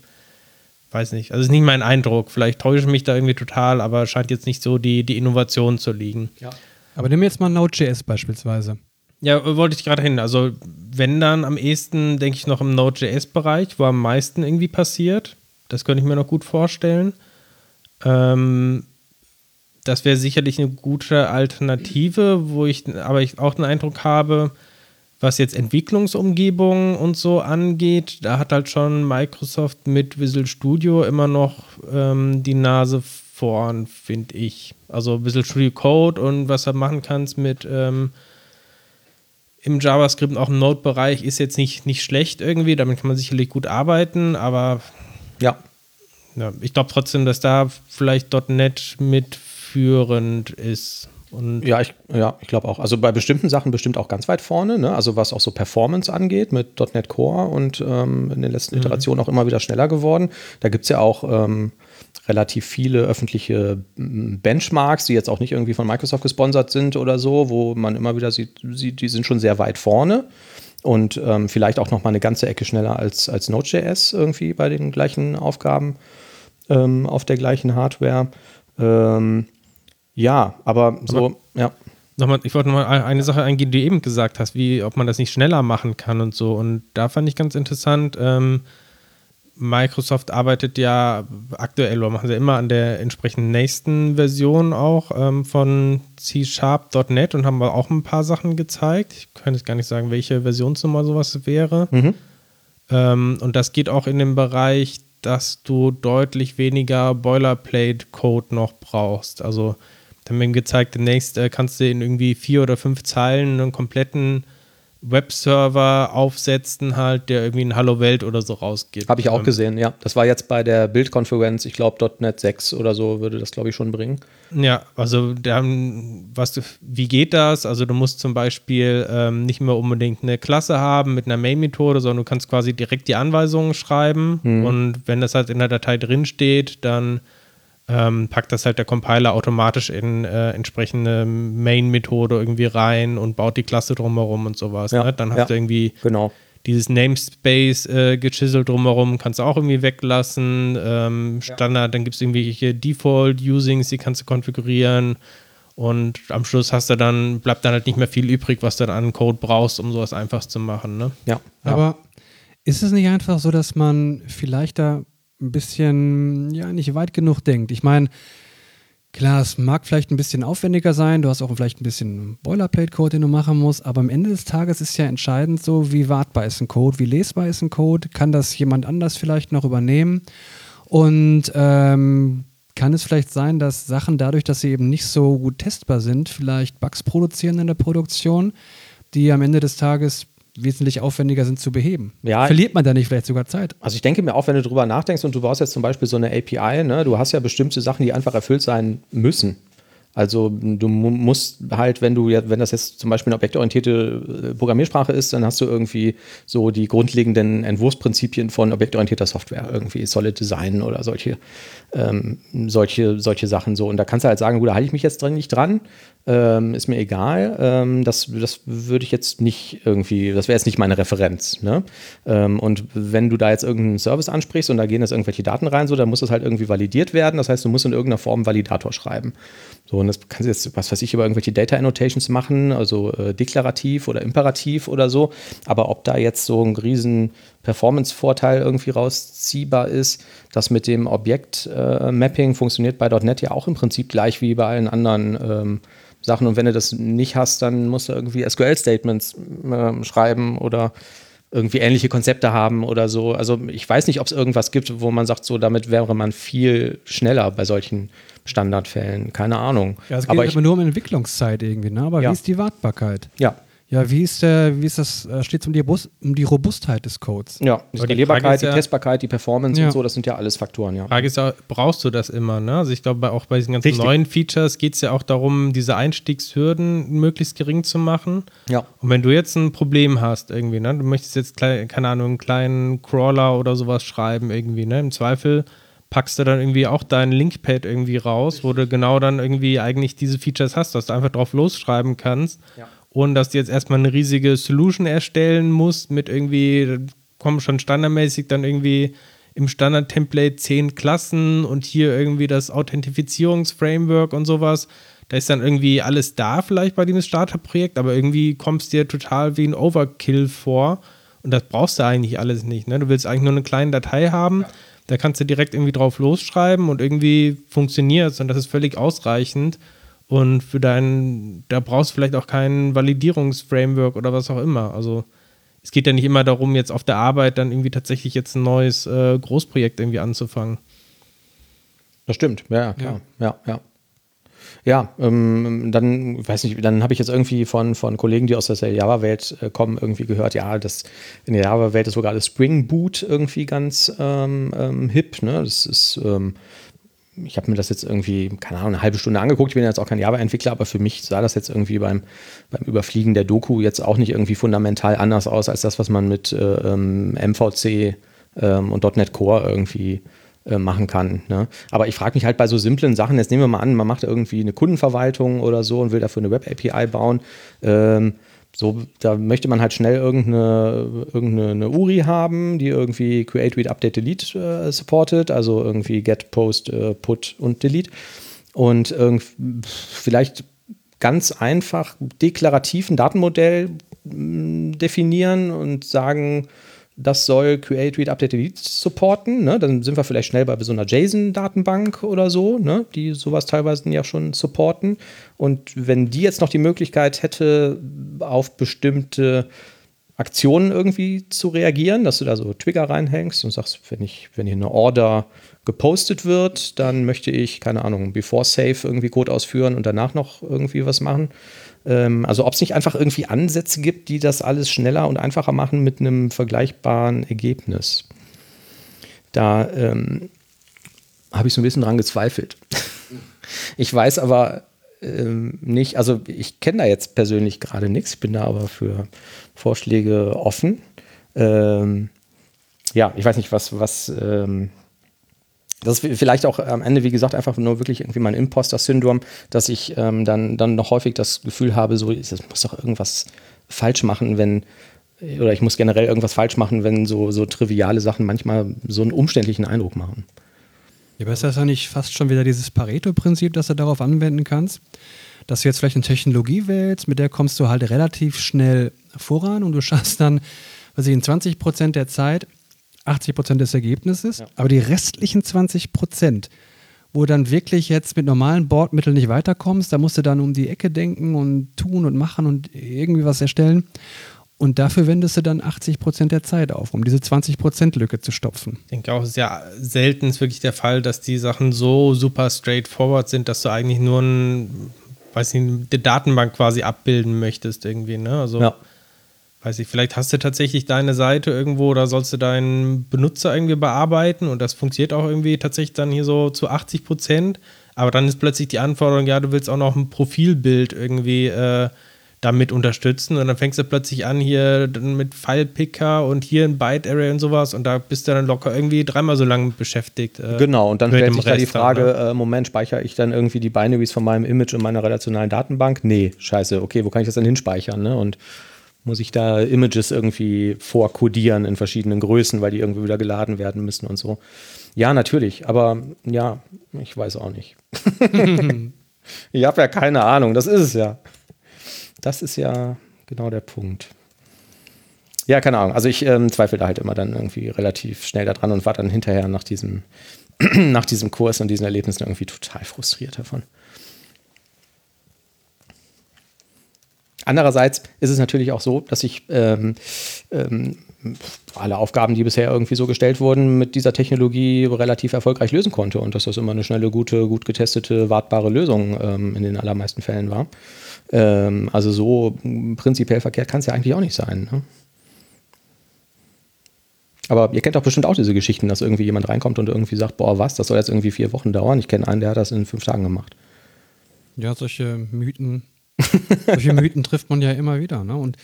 weiß nicht, also ist nicht mein Eindruck. Vielleicht täusche ich mich da irgendwie total, aber scheint jetzt nicht so die, die Innovation zu liegen. Ja. Aber nimm jetzt mal Node.js beispielsweise. Ja, wollte ich gerade hin. Also, wenn dann am ehesten, denke ich, noch im Node.js-Bereich, wo am meisten irgendwie passiert. Das könnte ich mir noch gut vorstellen. Ähm, das wäre sicherlich eine gute Alternative, wo ich aber ich auch den Eindruck habe, was jetzt Entwicklungsumgebungen und so angeht, da hat halt schon Microsoft mit Visual Studio immer noch ähm, die Nase vorn, finde ich. Also ein bisschen Studio Code und was du machen kannst mit ähm, im JavaScript und auch im Node-Bereich ist jetzt nicht, nicht schlecht irgendwie. Damit kann man sicherlich gut arbeiten, aber ja. ja ich glaube trotzdem, dass da vielleicht .NET mitführend ist. Und ja, ich, ja, ich glaube auch. Also bei bestimmten Sachen bestimmt auch ganz weit vorne, ne? also was auch so Performance angeht mit .NET Core und ähm, in den letzten mhm. Iterationen auch immer wieder schneller geworden. Da gibt es ja auch ähm, relativ viele öffentliche Benchmarks, die jetzt auch nicht irgendwie von Microsoft gesponsert sind oder so, wo man immer wieder sieht, sieht die sind schon sehr weit vorne und ähm, vielleicht auch noch mal eine ganze Ecke schneller als, als Node.js irgendwie bei den gleichen Aufgaben ähm, auf der gleichen Hardware. Ähm, Ja, aber so, aber, ja. Nochmal, ich wollte nochmal eine Sache eingehen, die du eben gesagt hast, wie ob man das nicht schneller machen kann und so. Und da fand ich ganz interessant, ähm, Microsoft arbeitet ja aktuell oder machen sie immer an der entsprechenden nächsten Version auch ähm, von C-Sharp.net und haben auch ein paar Sachen gezeigt. Ich kann jetzt gar nicht sagen, welche Versionsnummer sowas wäre. Mhm. Ähm, und das geht auch in den Bereich, dass du deutlich weniger Boilerplate-Code noch brauchst. Also, dann haben wir gezeigt, demnächst äh, kannst du in irgendwie vier oder fünf Zeilen einen kompletten Webserver aufsetzen, halt, der irgendwie ein Hallo Welt oder so rausgibt. Habe ich auch ähm, gesehen, ja. Das war jetzt bei der Bildkonferenz, ich glaube .NET 6 oder so würde das, glaube ich, schon bringen. Ja, also dann, was du, wie geht das? Also du musst zum Beispiel ähm, nicht mehr unbedingt eine Klasse haben mit einer Main-Methode, sondern du kannst quasi direkt die Anweisungen schreiben hm. und wenn das halt in der Datei drin steht, dann ähm, packt das halt der Compiler automatisch in äh, entsprechende Main-Methode irgendwie rein und baut die Klasse drumherum und sowas. Ja, ne? Dann hast ja, du irgendwie genau. dieses Namespace äh, gechiselt drumherum, kannst du auch irgendwie weglassen. Ähm, Standard, ja. dann gibt es irgendwelche Default-Usings, die kannst du konfigurieren. Und am Schluss hast du dann, bleibt dann halt nicht mehr viel übrig, was du dann an Code brauchst, um sowas einfach zu machen. Ne? Ja. Aber ist es nicht einfach so, dass man vielleicht da ein bisschen, ja, nicht weit genug denkt. Ich meine, klar, es mag vielleicht ein bisschen aufwendiger sein, du hast auch vielleicht ein bisschen Boilerplate-Code, den du machen musst, aber am Ende des Tages ist ja entscheidend so, wie wartbar ist ein Code, wie lesbar ist ein Code, kann das jemand anders vielleicht noch übernehmen? Und ähm, kann es vielleicht sein, dass Sachen dadurch, dass sie eben nicht so gut testbar sind, vielleicht Bugs produzieren in der Produktion, die am Ende des Tages wesentlich aufwendiger sind zu beheben. Ja, Verliert man da nicht vielleicht sogar Zeit? Also ich denke mir auch, wenn du drüber nachdenkst und du baust jetzt zum Beispiel so eine API, ne, du hast ja bestimmte Sachen, die einfach erfüllt sein müssen. Also du musst halt, wenn du wenn das jetzt zum Beispiel eine objektorientierte äh, Programmiersprache ist, dann hast du irgendwie so die grundlegenden Entwurfsprinzipien von objektorientierter Software, irgendwie Solid Design oder solche, ähm, solche, solche Sachen so. Und da kannst du halt sagen, gut, da halte ich mich jetzt dran nicht dran, ähm, ist mir egal. Ähm, das das würde ich jetzt nicht irgendwie, das wäre jetzt nicht meine Referenz. Ne? Ähm, und wenn du da jetzt irgendeinen Service ansprichst und da gehen jetzt irgendwelche Daten rein, so, dann muss das halt irgendwie validiert werden. Das heißt, du musst in irgendeiner Form einen Validator schreiben. So, und das kannst du jetzt, was weiß ich, über irgendwelche Data Annotations machen, also äh, deklarativ oder imperativ oder so. Aber ob da jetzt so ein riesen Performance-Vorteil irgendwie rausziehbar ist, das mit dem Objekt-Mapping äh, funktioniert bei .NET ja auch im Prinzip gleich wie bei allen anderen ähm, Sachen. Und wenn du das nicht hast, dann musst du irgendwie SQL-Statements äh, schreiben oder irgendwie ähnliche Konzepte haben oder so. Also ich weiß nicht, ob es irgendwas gibt, wo man sagt, so damit wäre man viel schneller bei solchen Standardfällen. Keine Ahnung. Ja, es geht aber, ich, nur um Entwicklungszeit irgendwie, ne? Aber ja. wie ist die Wartbarkeit? Ja. Ja, wie ist, äh, wie ist das, äh, steht es um die, um die Robustheit des Codes? Ja, die Skalierbarkeit, die, ja, Testbarkeit, die Performance ja. und so, das sind ja alles Faktoren, ja. Frage ist ja, brauchst du das immer, ne? Also ich glaube, auch bei diesen ganzen Richtig. neuen Features geht es ja auch darum, diese Einstiegshürden möglichst gering zu machen. Ja. Und wenn du jetzt ein Problem hast irgendwie, ne? Du möchtest jetzt, keine Ahnung, einen kleinen Crawler oder sowas schreiben irgendwie, ne? Im Zweifel packst du dann irgendwie auch dein Linkpad irgendwie raus, wo du genau dann irgendwie eigentlich diese Features hast, dass du einfach drauf losschreiben kannst, ja. Ohne dass du jetzt erstmal eine riesige Solution erstellen musst mit irgendwie, kommen schon standardmäßig dann irgendwie im Standard-Template zehn Klassen und hier irgendwie das Authentifizierungsframework und sowas. Da ist dann irgendwie alles da vielleicht bei diesem Starterprojekt, aber irgendwie kommst du dir total wie ein Overkill vor. Und das brauchst du eigentlich alles nicht. Ne? Du willst eigentlich nur eine kleine Datei haben, ja da kannst du direkt irgendwie drauf losschreiben und irgendwie funktioniert es und das ist völlig ausreichend. Und für deinen, da brauchst du vielleicht auch kein Validierungsframework oder was auch immer. Also es geht ja nicht immer darum, jetzt auf der Arbeit dann irgendwie tatsächlich jetzt ein neues äh, Großprojekt irgendwie anzufangen. Das stimmt, ja, klar. Ja, ja. ja. Ja, ähm, dann, weiß nicht, dann habe ich jetzt irgendwie von, von Kollegen, die aus der Java-Welt äh, kommen, irgendwie gehört, ja, das, in der Java-Welt ist sogar das Spring Boot irgendwie ganz ähm, ähm, hip. Ne? Das ist, ähm, ich habe mir das jetzt irgendwie, keine Ahnung, eine halbe Stunde angeguckt. Ich bin jetzt auch kein Java-Entwickler, aber für mich sah das jetzt irgendwie beim, beim Überfliegen der Doku jetzt auch nicht irgendwie fundamental anders aus als das, was man mit äh, MVC ähm, und .NET Core irgendwie äh, machen kann. Ne? Aber ich frage mich halt bei so simplen Sachen, jetzt nehmen wir mal an, man macht irgendwie eine Kundenverwaltung oder so und will dafür eine Web-API bauen. Ähm, so, da möchte man halt schnell irgendeine, irgendeine URI haben, die irgendwie Create, Read, Update, Delete äh, supportet, also irgendwie Get, Post, äh, Put und Delete. und vielleicht ganz einfach deklarativ ein Datenmodell mm, definieren und sagen, das soll Create, Read, Update, Delete supporten. Ne? Dann sind wir vielleicht schnell bei so einer JSON-Datenbank oder so, ne? die sowas teilweise ja schon supporten. Und wenn die jetzt noch die Möglichkeit hätte, auf bestimmte Aktionen irgendwie zu reagieren, dass du da so Trigger reinhängst und sagst, wenn ich, wenn hier eine Order gepostet wird, dann möchte ich, keine Ahnung, before Save irgendwie Code ausführen und danach noch irgendwie was machen. Ähm, also ob es nicht einfach irgendwie Ansätze gibt, die das alles schneller und einfacher machen mit einem vergleichbaren Ergebnis. Da ähm, habe ich so ein bisschen dran gezweifelt. ich weiß aber ähm, nicht, also ich kenne da jetzt persönlich gerade nichts, bin da aber für Vorschläge offen. Ähm, ja, ich weiß nicht, was, was ähm, das ist vielleicht auch am Ende, wie gesagt, einfach nur wirklich irgendwie mein Imposter-Syndrom, dass ich ähm, dann, dann noch häufig das Gefühl habe, so, ich muss doch irgendwas falsch machen, wenn, oder ich muss generell irgendwas falsch machen, wenn so, so triviale Sachen manchmal so einen umständlichen Eindruck machen. Ja, aber ist das ja nicht fast schon wieder dieses Pareto-Prinzip, das du darauf anwenden kannst? Dass du jetzt vielleicht eine Technologie wählst, mit der kommst du halt relativ schnell voran und du schaffst dann, was ich in 20 Prozent der Zeit 80 Prozent des Ergebnisses, ja. aber die restlichen 20 Prozent, wo du dann wirklich jetzt mit normalen Bordmitteln nicht weiterkommst, da musst du dann um die Ecke denken und tun und machen und irgendwie was erstellen. Und dafür wendest du dann 80 Prozent der Zeit auf, um diese 20 Prozent Lücke zu stopfen. Ich denke auch, es ist ja selten ist wirklich der Fall, dass die Sachen so super straightforward sind, dass du eigentlich nur ein, weiß nicht, eine Datenbank quasi abbilden möchtest irgendwie. Ne? Also ja weiß ich, vielleicht hast du tatsächlich deine Seite irgendwo oder sollst du deinen Benutzer irgendwie bearbeiten und das funktioniert auch irgendwie tatsächlich dann hier so zu 80 Prozent. Aber dann ist plötzlich die Anforderung, ja, du willst auch noch ein Profilbild irgendwie äh, damit unterstützen und dann fängst du plötzlich an hier mit File-Picker und hier ein Byte-Array und sowas und da bist du dann locker irgendwie dreimal so lange beschäftigt. Äh, genau, und dann stellt sich da die Frage, dann, ne? äh, Moment, speichere ich dann irgendwie die Binaries von meinem Image in meiner relationalen Datenbank? Nee, scheiße, okay, wo kann ich das dann hinspeichern? Ne? Und muss ich da Images irgendwie vorkodieren in verschiedenen Größen, weil die irgendwie wieder geladen werden müssen und so. Ja, natürlich, aber ja, ich weiß auch nicht. ich habe ja keine Ahnung, das ist es ja. Das ist ja genau der Punkt. Ja, keine Ahnung. Also ich ähm, zweifle da halt immer dann irgendwie relativ schnell daran und war dann hinterher nach diesem, nach diesem Kurs und diesen Erlebnissen irgendwie total frustriert davon. Andererseits ist es natürlich auch so, dass ich ähm, ähm, alle Aufgaben, die bisher irgendwie so gestellt wurden, mit dieser Technologie relativ erfolgreich lösen konnte und dass das immer eine schnelle, gute, gut getestete, wartbare Lösung ähm, in den allermeisten Fällen war. Ähm, also so prinzipiell verkehrt kann es ja eigentlich auch nicht sein. Ne? Aber ihr kennt doch bestimmt auch diese Geschichten, dass irgendwie jemand reinkommt und irgendwie sagt, boah, was, das soll jetzt irgendwie vier Wochen dauern. Ich kenne einen, der hat das in fünf Tagen gemacht. Ja, solche Mythen solche Mythen trifft man ja immer wieder. Ne? Und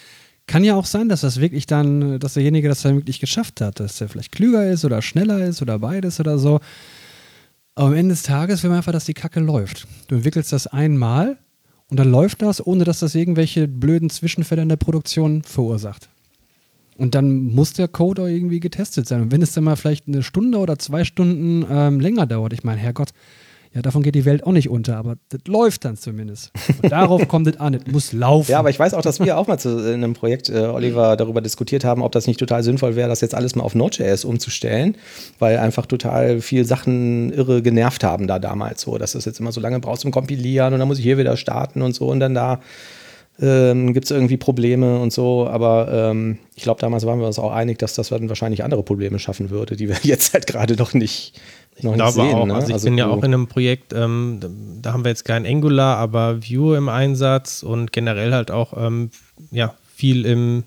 kann ja auch sein, dass das wirklich dann, dass derjenige das dann wirklich geschafft hat, dass er vielleicht klüger ist oder schneller ist oder beides oder so. Aber am Ende des Tages will man einfach, dass die Kacke läuft. Du entwickelst das einmal und dann läuft das, ohne dass das irgendwelche blöden Zwischenfälle in der Produktion verursacht. Und dann muss der Code auch irgendwie getestet sein. Und wenn es dann mal vielleicht eine Stunde oder zwei Stunden ähm, länger dauert, ich meine, Herrgott, ja, davon geht die Welt auch nicht unter, aber das läuft dann zumindest. Und darauf kommt es an, es muss laufen. Ja, aber ich weiß auch, dass wir auch mal zu, in einem Projekt, äh, Oliver, darüber diskutiert haben, ob das nicht total sinnvoll wäre, das jetzt alles mal auf Node.js umzustellen, weil einfach total viel Sachen irre genervt haben da damals so, dass das jetzt immer so lange brauchst zum Kompilieren und dann muss ich hier wieder starten und so und dann da ähm, gibt es irgendwie Probleme und so, aber ähm, ich glaube, damals waren wir uns auch einig, dass das dann wahrscheinlich andere Probleme schaffen würde, die wir jetzt halt gerade noch nicht ich noch glaube sehen, auch. Ne? Also ich also bin ja auch in einem Projekt, ähm, da haben wir jetzt kein Angular, aber Vue im Einsatz und generell halt auch ähm, ja, viel im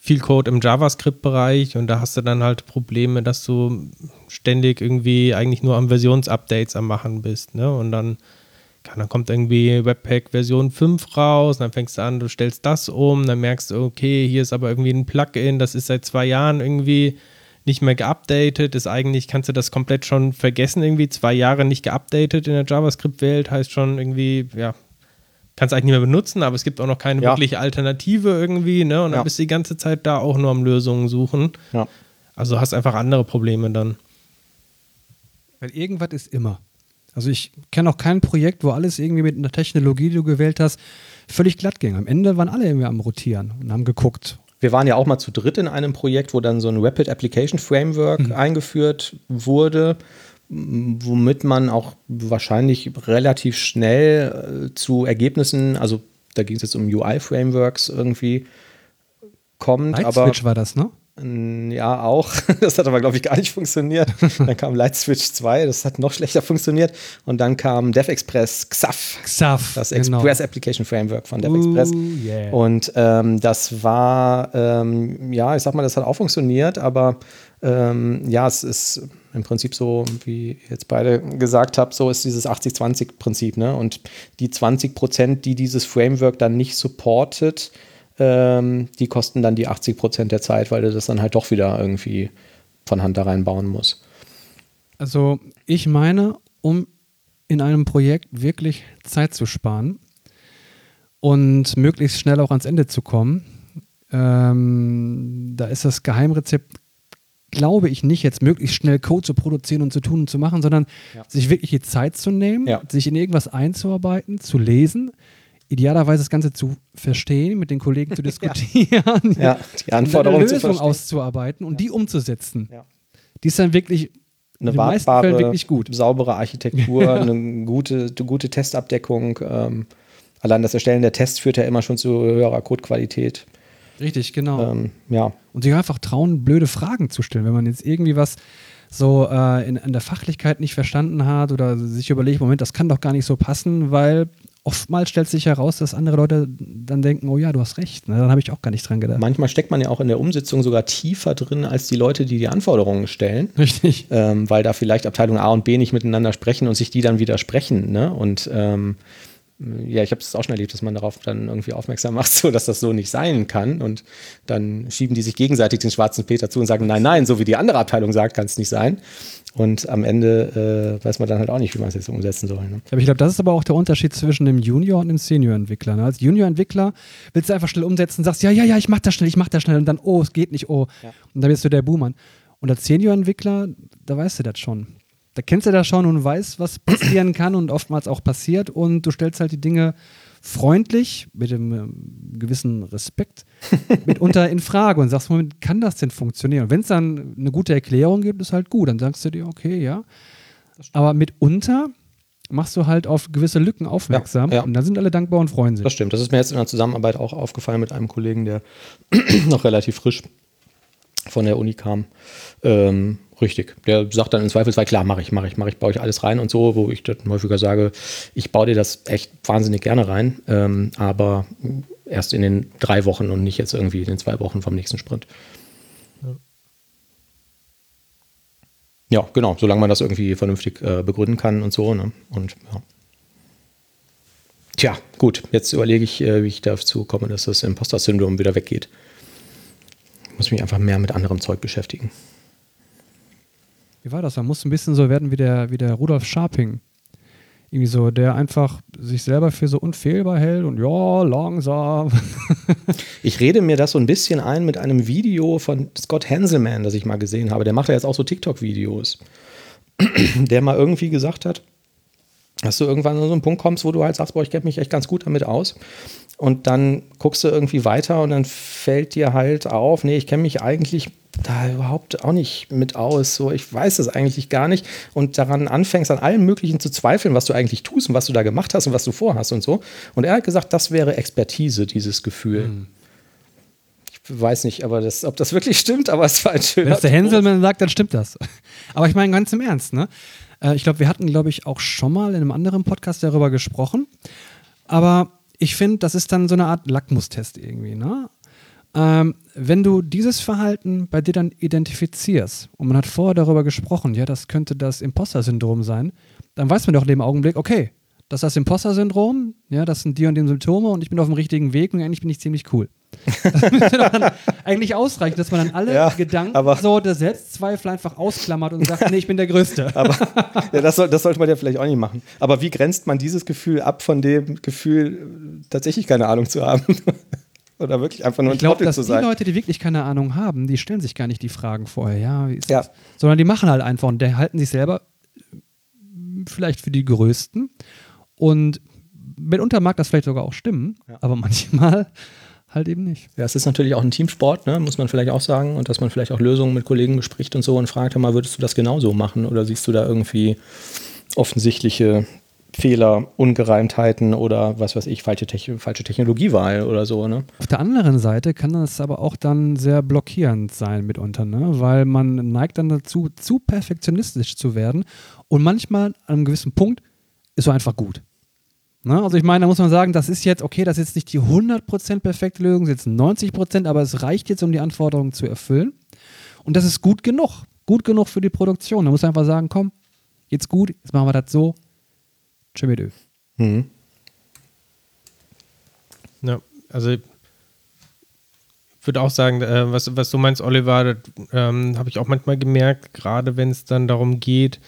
viel Code im JavaScript-Bereich und da hast du dann halt Probleme, dass du ständig irgendwie eigentlich nur am Versionsupdates am machen bist, ne? Und dann, dann kommt irgendwie Webpack Version 5 raus, dann fängst du an, du stellst das um, dann merkst du, okay, hier ist aber irgendwie ein Plugin, das ist seit zwei Jahren irgendwie nicht mehr geupdatet, ist eigentlich, kannst du das komplett schon vergessen, irgendwie zwei Jahre nicht geupdatet in der JavaScript-Welt, heißt schon irgendwie, ja, kannst du eigentlich nicht mehr benutzen, aber es gibt auch noch keine ja. wirkliche Alternative irgendwie, ne? Und dann ja. bist du die ganze Zeit da auch nur am Lösungen suchen. Ja. Also hast einfach andere Probleme dann. Weil irgendwas ist immer. Also ich kenne auch kein Projekt, wo alles irgendwie mit einer Technologie, die du gewählt hast, völlig glatt ging. Am Ende waren alle irgendwie am Rotieren und haben geguckt. Wir waren ja auch mal zu dritt in einem Projekt, wo dann so ein Rapid Application Framework mhm. eingeführt wurde, womit man auch wahrscheinlich relativ schnell äh, zu Ergebnissen, also da ging es jetzt um UI-Frameworks irgendwie, kommt. Light aber Switch war das, ne? Ja, auch. Das hat aber, glaube ich, gar nicht funktioniert. Dann kam Light Switch 2, das hat noch schlechter funktioniert. Und dann kam DevExpress XAF. XAF. Das genau. Express Application Framework von DevExpress. Yeah. Und ähm, das war, ähm, ja, ich sag mal, das hat auch funktioniert, aber ähm, ja, es ist im Prinzip so, wie ihr jetzt beide gesagt habt, so ist dieses 80-20-Prinzip. Ne? Und die 20 Prozent, die dieses Framework dann nicht supportet, ähm, die kosten dann die 80 Prozent der Zeit, weil du das dann halt doch wieder irgendwie von Hand da reinbauen musst. Also ich meine, um in einem Projekt wirklich Zeit zu sparen und möglichst schnell auch ans Ende zu kommen, ähm, da ist das Geheimrezept, glaube ich, nicht jetzt möglichst schnell Code zu produzieren und zu tun und zu machen, sondern ja. sich wirklich die Zeit zu nehmen, ja. sich in irgendwas einzuarbeiten, zu lesen, idealerweise das Ganze zu verstehen, mit den Kollegen zu diskutieren, ja. ja die Anforderungen eine Lösung auszuarbeiten und die umzusetzen. Die ist dann wirklich eine wartbare, wirklich gut. saubere Architektur, eine gute, gute Testabdeckung. Ähm, allein das Erstellen der Tests führt ja immer schon zu höherer Codequalität. Richtig, genau. Ähm, ja. Und sich einfach trauen, blöde Fragen zu stellen. Wenn man jetzt irgendwie was so äh, in, in der Fachlichkeit nicht verstanden hat oder sich überlegt, Moment, das kann doch gar nicht so passen, weil oftmals stellt sich heraus, dass andere Leute dann denken, oh ja, du hast recht. Ne? Dann habe ich auch gar nicht dran gedacht. Manchmal steckt man ja auch in der Umsetzung sogar tiefer drin als die Leute, die die Anforderungen stellen. Richtig. Ähm, weil da vielleicht Abteilung A und B nicht miteinander sprechen und sich die dann widersprechen. Ne? Und ähm, ja, ich habe es auch schon erlebt, dass man darauf dann irgendwie aufmerksam macht, so dass das so nicht sein kann. Und dann schieben die sich gegenseitig den schwarzen Peter zu und sagen, nein, nein, so wie die andere Abteilung sagt, kann es nicht sein. Und am Ende äh, weiß man dann halt auch nicht, wie man es jetzt umsetzen soll. Ne? Aber ich glaube, das ist aber auch der Unterschied zwischen dem Junior und dem Senior-Entwickler. Ne? Als Junior-Entwickler willst du einfach schnell umsetzen, sagst, ja, ja, ja, ich mach das schnell, ich mach das schnell und dann, oh, es geht nicht, oh. Ja. Und dann bist du der Boomer. Und als Senior-Entwickler, da weißt du das schon da kennst du das schon und weißt, was passieren kann und oftmals auch passiert und du stellst halt die Dinge freundlich, mit einem äh, gewissen Respekt, mitunter in Frage und sagst, Moment, kann das denn funktionieren? Und wenn es dann eine gute Erklärung gibt, ist halt gut. Dann sagst du dir, okay, ja. Aber mitunter machst du halt auf gewisse Lücken aufmerksam ja, ja. und dann sind alle dankbar und freuen sich. Das stimmt. Das ist mir jetzt in der Zusammenarbeit auch aufgefallen mit einem Kollegen, der noch relativ frisch von der Uni kam. Ähm, Richtig. Der sagt dann im Zweifelsfall, klar, mache ich, mache ich, mache ich, baue ich alles rein und so, wo ich dann häufiger sage, ich baue dir das echt wahnsinnig gerne rein, ähm, aber erst in den drei Wochen und nicht jetzt irgendwie in den zwei Wochen vom nächsten Sprint. Ja, ja genau, solange man das irgendwie vernünftig äh, begründen kann und so. Ne? Und ja. Tja, gut, jetzt überlege ich, äh, wie ich dazu komme, dass das Imposter-Syndrom wieder weggeht. Ich muss mich einfach mehr mit anderem Zeug beschäftigen wie war das? Man muss ein bisschen so werden wie der, wie der Rudolf Scharping. Irgendwie so, der einfach sich selber für so unfehlbar hält und ja, langsam. ich rede mir das so ein bisschen ein mit einem Video von Scott Hanselman, das ich mal gesehen habe. Der macht ja jetzt auch so TikTok-Videos. der mal irgendwie gesagt hat, dass du irgendwann an so einen Punkt kommst, wo du halt sagst, boah, ich kenne mich echt ganz gut damit aus. Und dann guckst du irgendwie weiter und dann fällt dir halt auf, nee, ich kenne mich eigentlich da überhaupt auch nicht mit aus. So, ich weiß es eigentlich gar nicht. Und daran anfängst, an allem Möglichen zu zweifeln, was du eigentlich tust und was du da gemacht hast und was du vorhast und so. Und er hat gesagt, das wäre Expertise, dieses Gefühl. Mhm. Ich weiß nicht, aber das, ob das wirklich stimmt, aber es war ein schöner. Wenn der Hänselmann sagt, dann stimmt das. Aber ich meine ganz im Ernst, ne? Äh, ich glaube, wir hatten, glaube ich, auch schon mal in einem anderen Podcast darüber gesprochen. Aber ich finde, das ist dann so eine Art Lackmustest irgendwie, ne? Ähm, wenn du dieses Verhalten bei dir dann identifizierst und man hat vorher darüber gesprochen, ja, das könnte das Imposter-Syndrom sein, dann weiß man doch in dem Augenblick, okay, das ist das Imposter-Syndrom, ja, das sind die und die Symptome und ich bin auf dem richtigen Weg und eigentlich bin ich ziemlich cool. Das müsste dann eigentlich ausreichen, dass man dann alle ja, Gedanken so der Selbstzweifel einfach ausklammert und sagt, nee, ich bin der Größte. Aber ja, das, soll, das sollte man ja vielleicht auch nicht machen. Aber wie grenzt man dieses Gefühl ab von dem Gefühl, tatsächlich keine Ahnung zu haben? Oder wirklich einfach nur ein ich glaub, Trottel zu sein. Die Leute, die wirklich keine Ahnung haben, die stellen sich gar nicht die Fragen vorher, ja, ja. Sondern die machen halt einfach und die halten sich selber vielleicht für die Größten. Und mitunter mag das vielleicht sogar auch stimmen, ja. aber manchmal halt eben nicht. Ja, es ist natürlich auch ein Teamsport, ne? muss man vielleicht auch sagen. Und dass man vielleicht auch Lösungen mit Kollegen bespricht und so und fragt, mal, würdest du das genauso machen? Oder siehst du da irgendwie offensichtliche Fehler, Ungereimtheiten oder was weiß ich, falsche, Techn falsche Technologiewahl oder so. Ne? Auf der anderen Seite kann das aber auch dann sehr blockierend sein mitunter, ne? weil man neigt dann dazu, zu perfektionistisch zu werden und manchmal an einem gewissen Punkt ist so einfach gut. Ne? Also ich meine, da muss man sagen, das ist jetzt, okay, das ist jetzt nicht die 100% perfekte Lösung, das ist jetzt 90%, aber es reicht jetzt, um die Anforderungen zu erfüllen. Und das ist gut genug. Gut genug für die Produktion. Da muss man einfach sagen, komm, jetzt gut, jetzt machen wir das so. Tschö mit mhm. Ja, also ich würde auch sagen, äh, was, was du meinst, Oliver, ähm, habe ich auch manchmal gemerkt, gerade wenn es dann darum geht,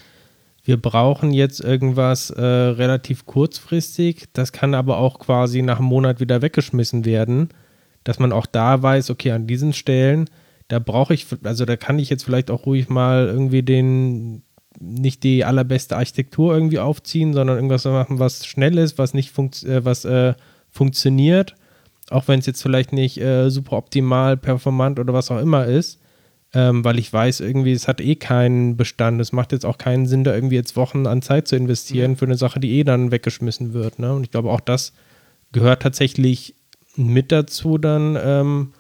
wir brauchen jetzt irgendwas äh, relativ kurzfristig, das kann aber auch quasi nach einem Monat wieder weggeschmissen werden, dass man auch da weiß, okay, an diesen Stellen, da brauche ich, also da kann ich jetzt vielleicht auch ruhig mal irgendwie den, nicht die allerbeste Architektur irgendwie aufziehen, sondern irgendwas machen, was schnell ist, was nicht funkt, äh, was äh, funktioniert, auch wenn es jetzt vielleicht nicht äh, super optimal, performant oder was auch immer ist ähm, weil ich weiß, irgendwie, es hat eh keinen Bestand. Es macht jetzt auch keinen Sinn, da irgendwie jetzt Wochen an Zeit zu investieren mhm. für eine Sache, die eh dann weggeschmissen wird. Ne? Und ich glaube, auch das gehört tatsächlich mit dazu, dann ähm,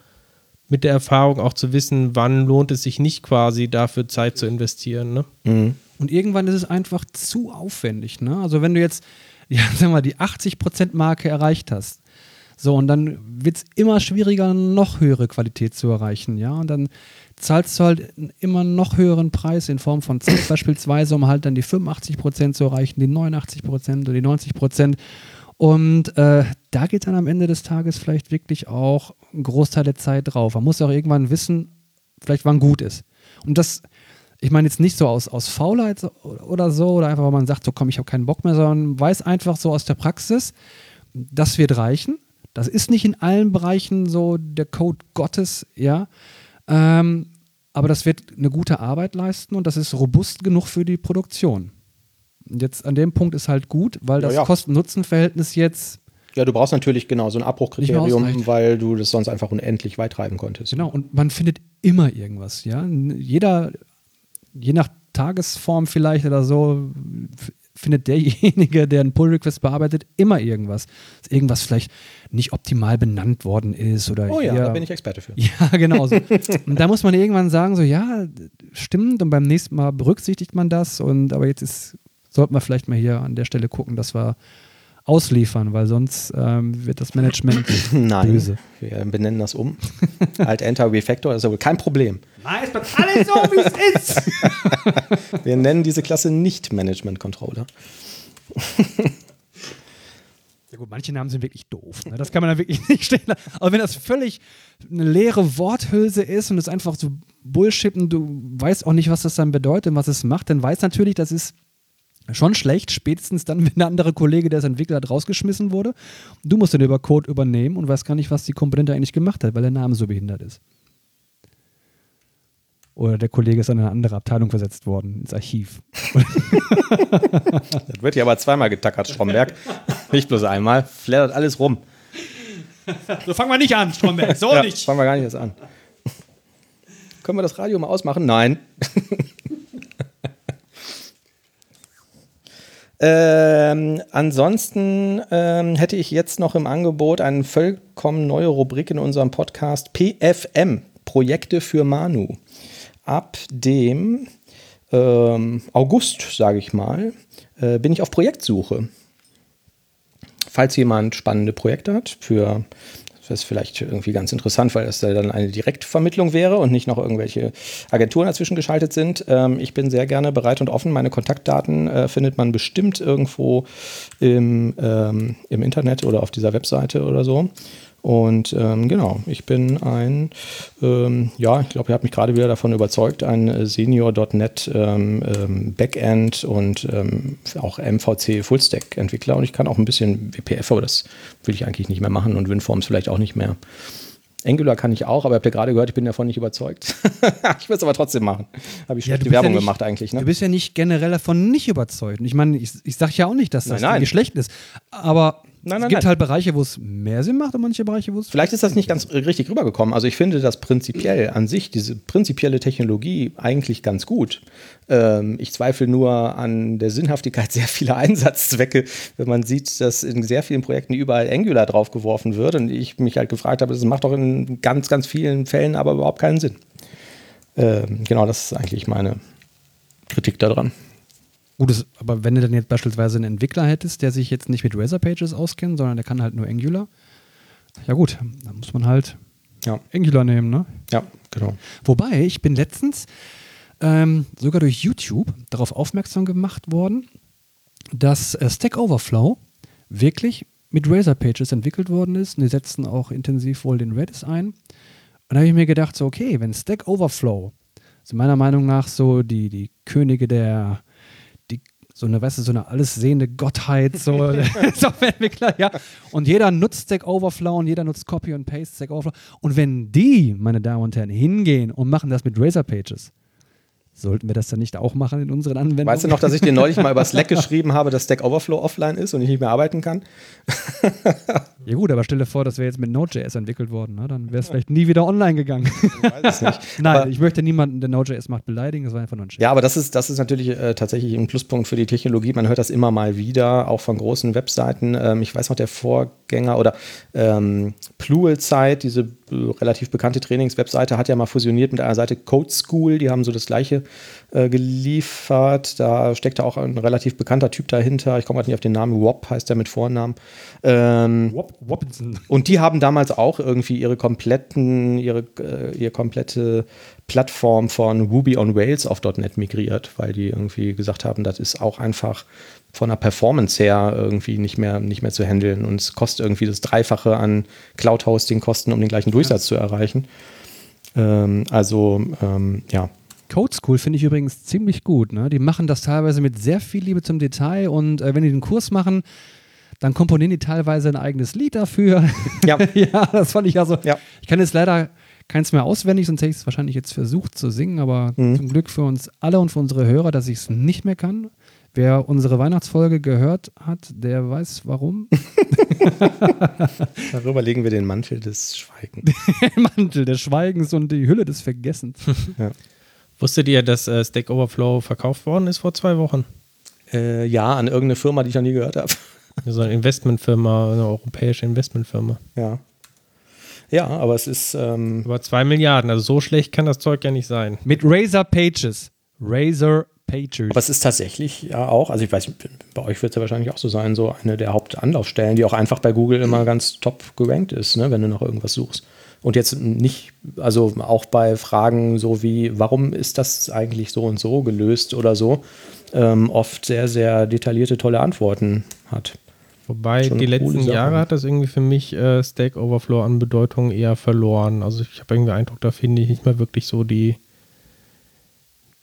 mit der Erfahrung auch zu wissen, wann lohnt es sich nicht quasi dafür Zeit zu investieren. Ne? Mhm. Und irgendwann ist es einfach zu aufwendig. Ne? Also wenn du jetzt, ja, sag mal, die 80%-Marke erreicht hast, so, und dann wird es immer schwieriger, noch höhere Qualität zu erreichen, ja. Und dann zahlst du halt einen immer noch höheren Preis in Form von Zeit beispielsweise, um halt dann die 85 Prozent zu erreichen, die 89 Prozent oder die 90 Prozent. Und äh, da geht dann am Ende des Tages vielleicht wirklich auch ein Großteil der Zeit drauf. Man muss auch irgendwann wissen, vielleicht wann gut ist. Und das, ich meine jetzt nicht so aus, aus Faulheit oder so, oder einfach, weil man sagt, so komm, ich habe keinen Bock mehr, sondern weiß einfach so aus der Praxis, das wird reichen. Das ist nicht in allen Bereichen so der Code Gottes, ja. Ähm, aber das wird eine gute Arbeit leisten und das ist robust genug für die Produktion. Und jetzt an dem Punkt ist halt gut, weil das ja, ja. Kosten-Nutzen-Verhältnis jetzt. Ja, du brauchst natürlich genau so ein Abbruchkriterium, weil du das sonst einfach unendlich weit treiben konntest. Genau, und man findet immer irgendwas, ja. Jeder, je nach Tagesform vielleicht oder so, findet derjenige, der einen Pull-Request bearbeitet, immer irgendwas. Dass irgendwas vielleicht nicht optimal benannt worden ist oder. Oh ja, eher, da bin ich Experte für. Ja, genau. So. und da muss man irgendwann sagen, so, ja, stimmt, und beim nächsten Mal berücksichtigt man das. Und aber jetzt ist, sollten wir vielleicht mal hier an der Stelle gucken, dass wir ausliefern, weil sonst ähm, wird das Management Nein, böse. Wir benennen das um. Alt Enter Refactor, das ist ja wohl kein Problem. Nein, es bleibt alles so, wie es ist. wir nennen diese Klasse nicht Management Controller. Ja gut, manche Namen sind wirklich doof. Ne? Das kann man dann wirklich nicht stehen lassen. Aber wenn das völlig eine leere Worthülse ist und es einfach so Bullshit und du weißt auch nicht, was das dann bedeutet und was es macht, dann weiß natürlich, das ist schon schlecht, spätestens dann, wenn der andere Kollege, der es entwickelt hat, rausgeschmissen wurde. Du musst den über Code übernehmen und weißt gar nicht, was die Komponente eigentlich gemacht hat, weil der Name so behindert ist. Oder der Kollege ist an eine andere Abteilung versetzt worden, ins Archiv. das wird ja aber zweimal getackert, Stromberg. Nicht bloß einmal. Flattert alles rum. So fangen wir nicht an, Stromberg. So ja, nicht. Fangen wir gar nicht erst an. Können wir das Radio mal ausmachen? Nein. Ähm, ansonsten ähm, hätte ich jetzt noch im Angebot eine vollkommen neue Rubrik in unserem Podcast PFM, Projekte für Manu. Ab dem ähm, August, sage ich mal, äh, bin ich auf Projektsuche. Falls jemand spannende Projekte hat für das ist vielleicht irgendwie ganz interessant, weil das dann eine Direktvermittlung wäre und nicht noch irgendwelche Agenturen dazwischen geschaltet sind. Ähm, ich bin sehr gerne bereit und offen. Meine Kontaktdaten äh, findet man bestimmt irgendwo im, ähm, im Internet oder auf dieser Webseite oder so. Und ähm, genau, ich bin ein, ähm, ja, ich glaube, ihr habt mich gerade wieder davon überzeugt, ein Senior.NET ähm, ähm, Backend und ähm, auch MVC Fullstack Entwickler. Und ich kann auch ein bisschen WPF, aber das will ich eigentlich nicht mehr machen und WinForms vielleicht auch nicht mehr. Angular kann ich auch, aber habt ihr gerade gehört, ich bin davon nicht überzeugt. ich will es aber trotzdem machen. Habe ich Ja, schlechte du bist Werbung ja nicht- gemacht eigentlich. Ne? Du bist ja nicht generell davon nicht überzeugt. Ich meine, ich, ich sage ja auch nicht, dass das Nein, nein. schlecht ist. Aber Nein, es nein, gibt nein. halt Bereiche, wo es mehr Sinn macht und manche Bereiche, wo es. Vielleicht ist das nicht ganz richtig rübergekommen. Also ich finde das prinzipiell an sich, diese prinzipielle Technologie eigentlich ganz gut. Ähm, ich zweifle nur an der Sinnhaftigkeit sehr vieler Einsatzzwecke, wenn man sieht, dass in sehr vielen Projekten überall Angular draufgeworfen wird und ich mich halt gefragt habe, das macht doch in ganz, ganz vielen Fällen aber überhaupt keinen Sinn. Ähm, genau, das ist eigentlich meine Kritik daran. Gut, das, aber wenn du dann jetzt beispielsweise einen Entwickler hättest, der sich jetzt nicht mit Razor Pages auskennt, sondern der kann halt nur Angular, ja gut, dann muss man halt Ja, Angular nehmen, ne? ja, genau. Wobei, ich bin letztens ähm, sogar durch YouTube darauf aufmerksam gemacht worden, dass äh, Stack Overflow wirklich mit Razor Pages entwickelt worden ist. Und die setzen auch intensiv wohl den Redis ein. Und da habe ich mir gedacht, so, okay, wenn Stack Overflow, also meiner Meinung nach so die, die Könige der, so eine, weißt du, so eine alles sehende Gottheit, so Softwareentwickler, ja. Und jeder nutzt Stack Overflow und jeder nutzt Copy und Paste Stack Overflow. Und wenn die, meine Damen und Herren, hingehen und machen das mit Razor Pages, sollten wir das dann nicht auch machen in unseren Anwendungen? Weißt du noch, dass ich dir neulich mal über Slack geschrieben habe, dass Stack Overflow offline ist und ich nicht mehr arbeiten kann? Ja gut, aber stell dir vor, das wäre jetzt mit Node.js entwickelt worden, ne? dann wäre es vielleicht nie wieder online gegangen. Ich weiß es nicht. Nein, Aber- ich möchte niemanden, der Node.js macht, beleidigen, das war einfach nur ein Scherz. Ja, aber das ist, das ist natürlich äh, tatsächlich ein Pluspunkt für die Technologie. Man hört das immer mal wieder, auch von großen Webseiten. Ähm, ich weiß noch, der Vorgänger oder ähm, Plural-Zeit, diese relativ bekannte Trainingswebseite, hat ja mal fusioniert mit einer Seite Code School. Die haben so das gleiche äh, geliefert. Da steckte auch ein relativ bekannter Typ dahinter. Ich komme gerade nicht auf den Namen. Wop heißt der mit Vornamen. Ähm, Wop- Wopinson. und die haben damals auch irgendwie ihre kompletten, ihre, äh, ihre komplette Plattform von Ruby on Rails auf .NET migriert, weil die irgendwie gesagt haben, das ist auch einfach von der Performance her irgendwie nicht mehr, nicht mehr zu handeln und es kostet irgendwie das Dreifache an Cloud-Hosting-Kosten, um den gleichen Durchsatz zu erreichen. Ähm, also, ähm, ja. Code School finde ich übrigens ziemlich gut. Ne? Die machen das teilweise mit sehr viel Liebe zum Detail und äh, wenn die den Kurs machen, dann komponieren die teilweise ein eigenes Lied dafür. Ja. ja, das fand ich also. Ja. Ich kann jetzt leider keins mehr auswendig, sonst hätte ich es wahrscheinlich jetzt versucht zu singen, aber Mhm. zum Glück für uns alle und für unsere Hörer, dass ich es nicht mehr kann. Wer unsere Weihnachtsfolge gehört hat, der weiß warum. Darüber legen wir den Mantel des Schweigens. Der Mantel des Schweigens und die Hülle des Vergessens. Wusstet ihr, dass äh, Stack Overflow verkauft worden ist vor zwei Wochen? äh, ja, an irgendeine Firma, die ich noch nie gehört habe. So eine Investmentfirma, eine europäische Investmentfirma. Ja. Ja, aber es ist, ähm, Über zwei Milliarden, also so schlecht kann das Zeug ja nicht sein. Mit Razor Pages. Razor Pages. Aber es ist tatsächlich ja auch, also ich weiß, bei euch wird es ja wahrscheinlich auch so sein, so eine der Hauptanlaufstellen, die auch einfach bei Google immer ganz top gerankt ist, ne, wenn du nach irgendwas suchst. Und jetzt nicht, also auch bei Fragen so wie, warum ist das eigentlich so und so gelöst oder so, ähm, oft sehr, sehr detaillierte, tolle Antworten hat. Wobei Schon die letzten. Jahre hat das irgendwie für mich äh, Stack Overflow an Bedeutung eher verloren. Also ich habe irgendwie den Eindruck, da finde ich nicht mehr wirklich so die,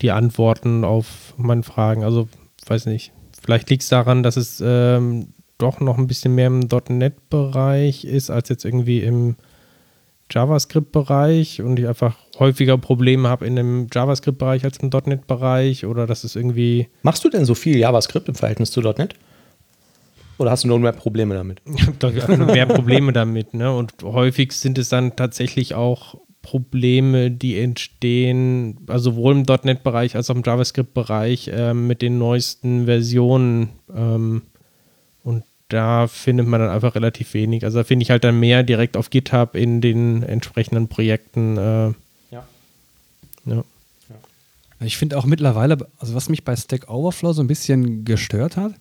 die Antworten auf meine Fragen. Also weiß nicht. Vielleicht liegt es daran, dass es ähm, doch noch ein bisschen mehr im .NET-Bereich ist, als jetzt irgendwie im JavaScript-Bereich und ich einfach häufiger Probleme habe in dem JavaScript-Bereich als im .NET-Bereich oder dass es irgendwie Machst du denn so viel JavaScript im Verhältnis zu .NET? Oder hast du nur mehr Probleme damit? Ich habe nur mehr Probleme damit. Ne? Und häufig sind es dann tatsächlich auch Probleme, die entstehen, also sowohl im .NET-Bereich als auch im JavaScript-Bereich ähm, mit den neuesten Versionen. Ähm, da findet man dann einfach relativ wenig. Also da finde ich halt dann mehr direkt auf GitHub in den entsprechenden Projekten. Äh, Ja. ja. Ich finde auch mittlerweile, also was mich bei Stack Overflow so ein bisschen gestört hat,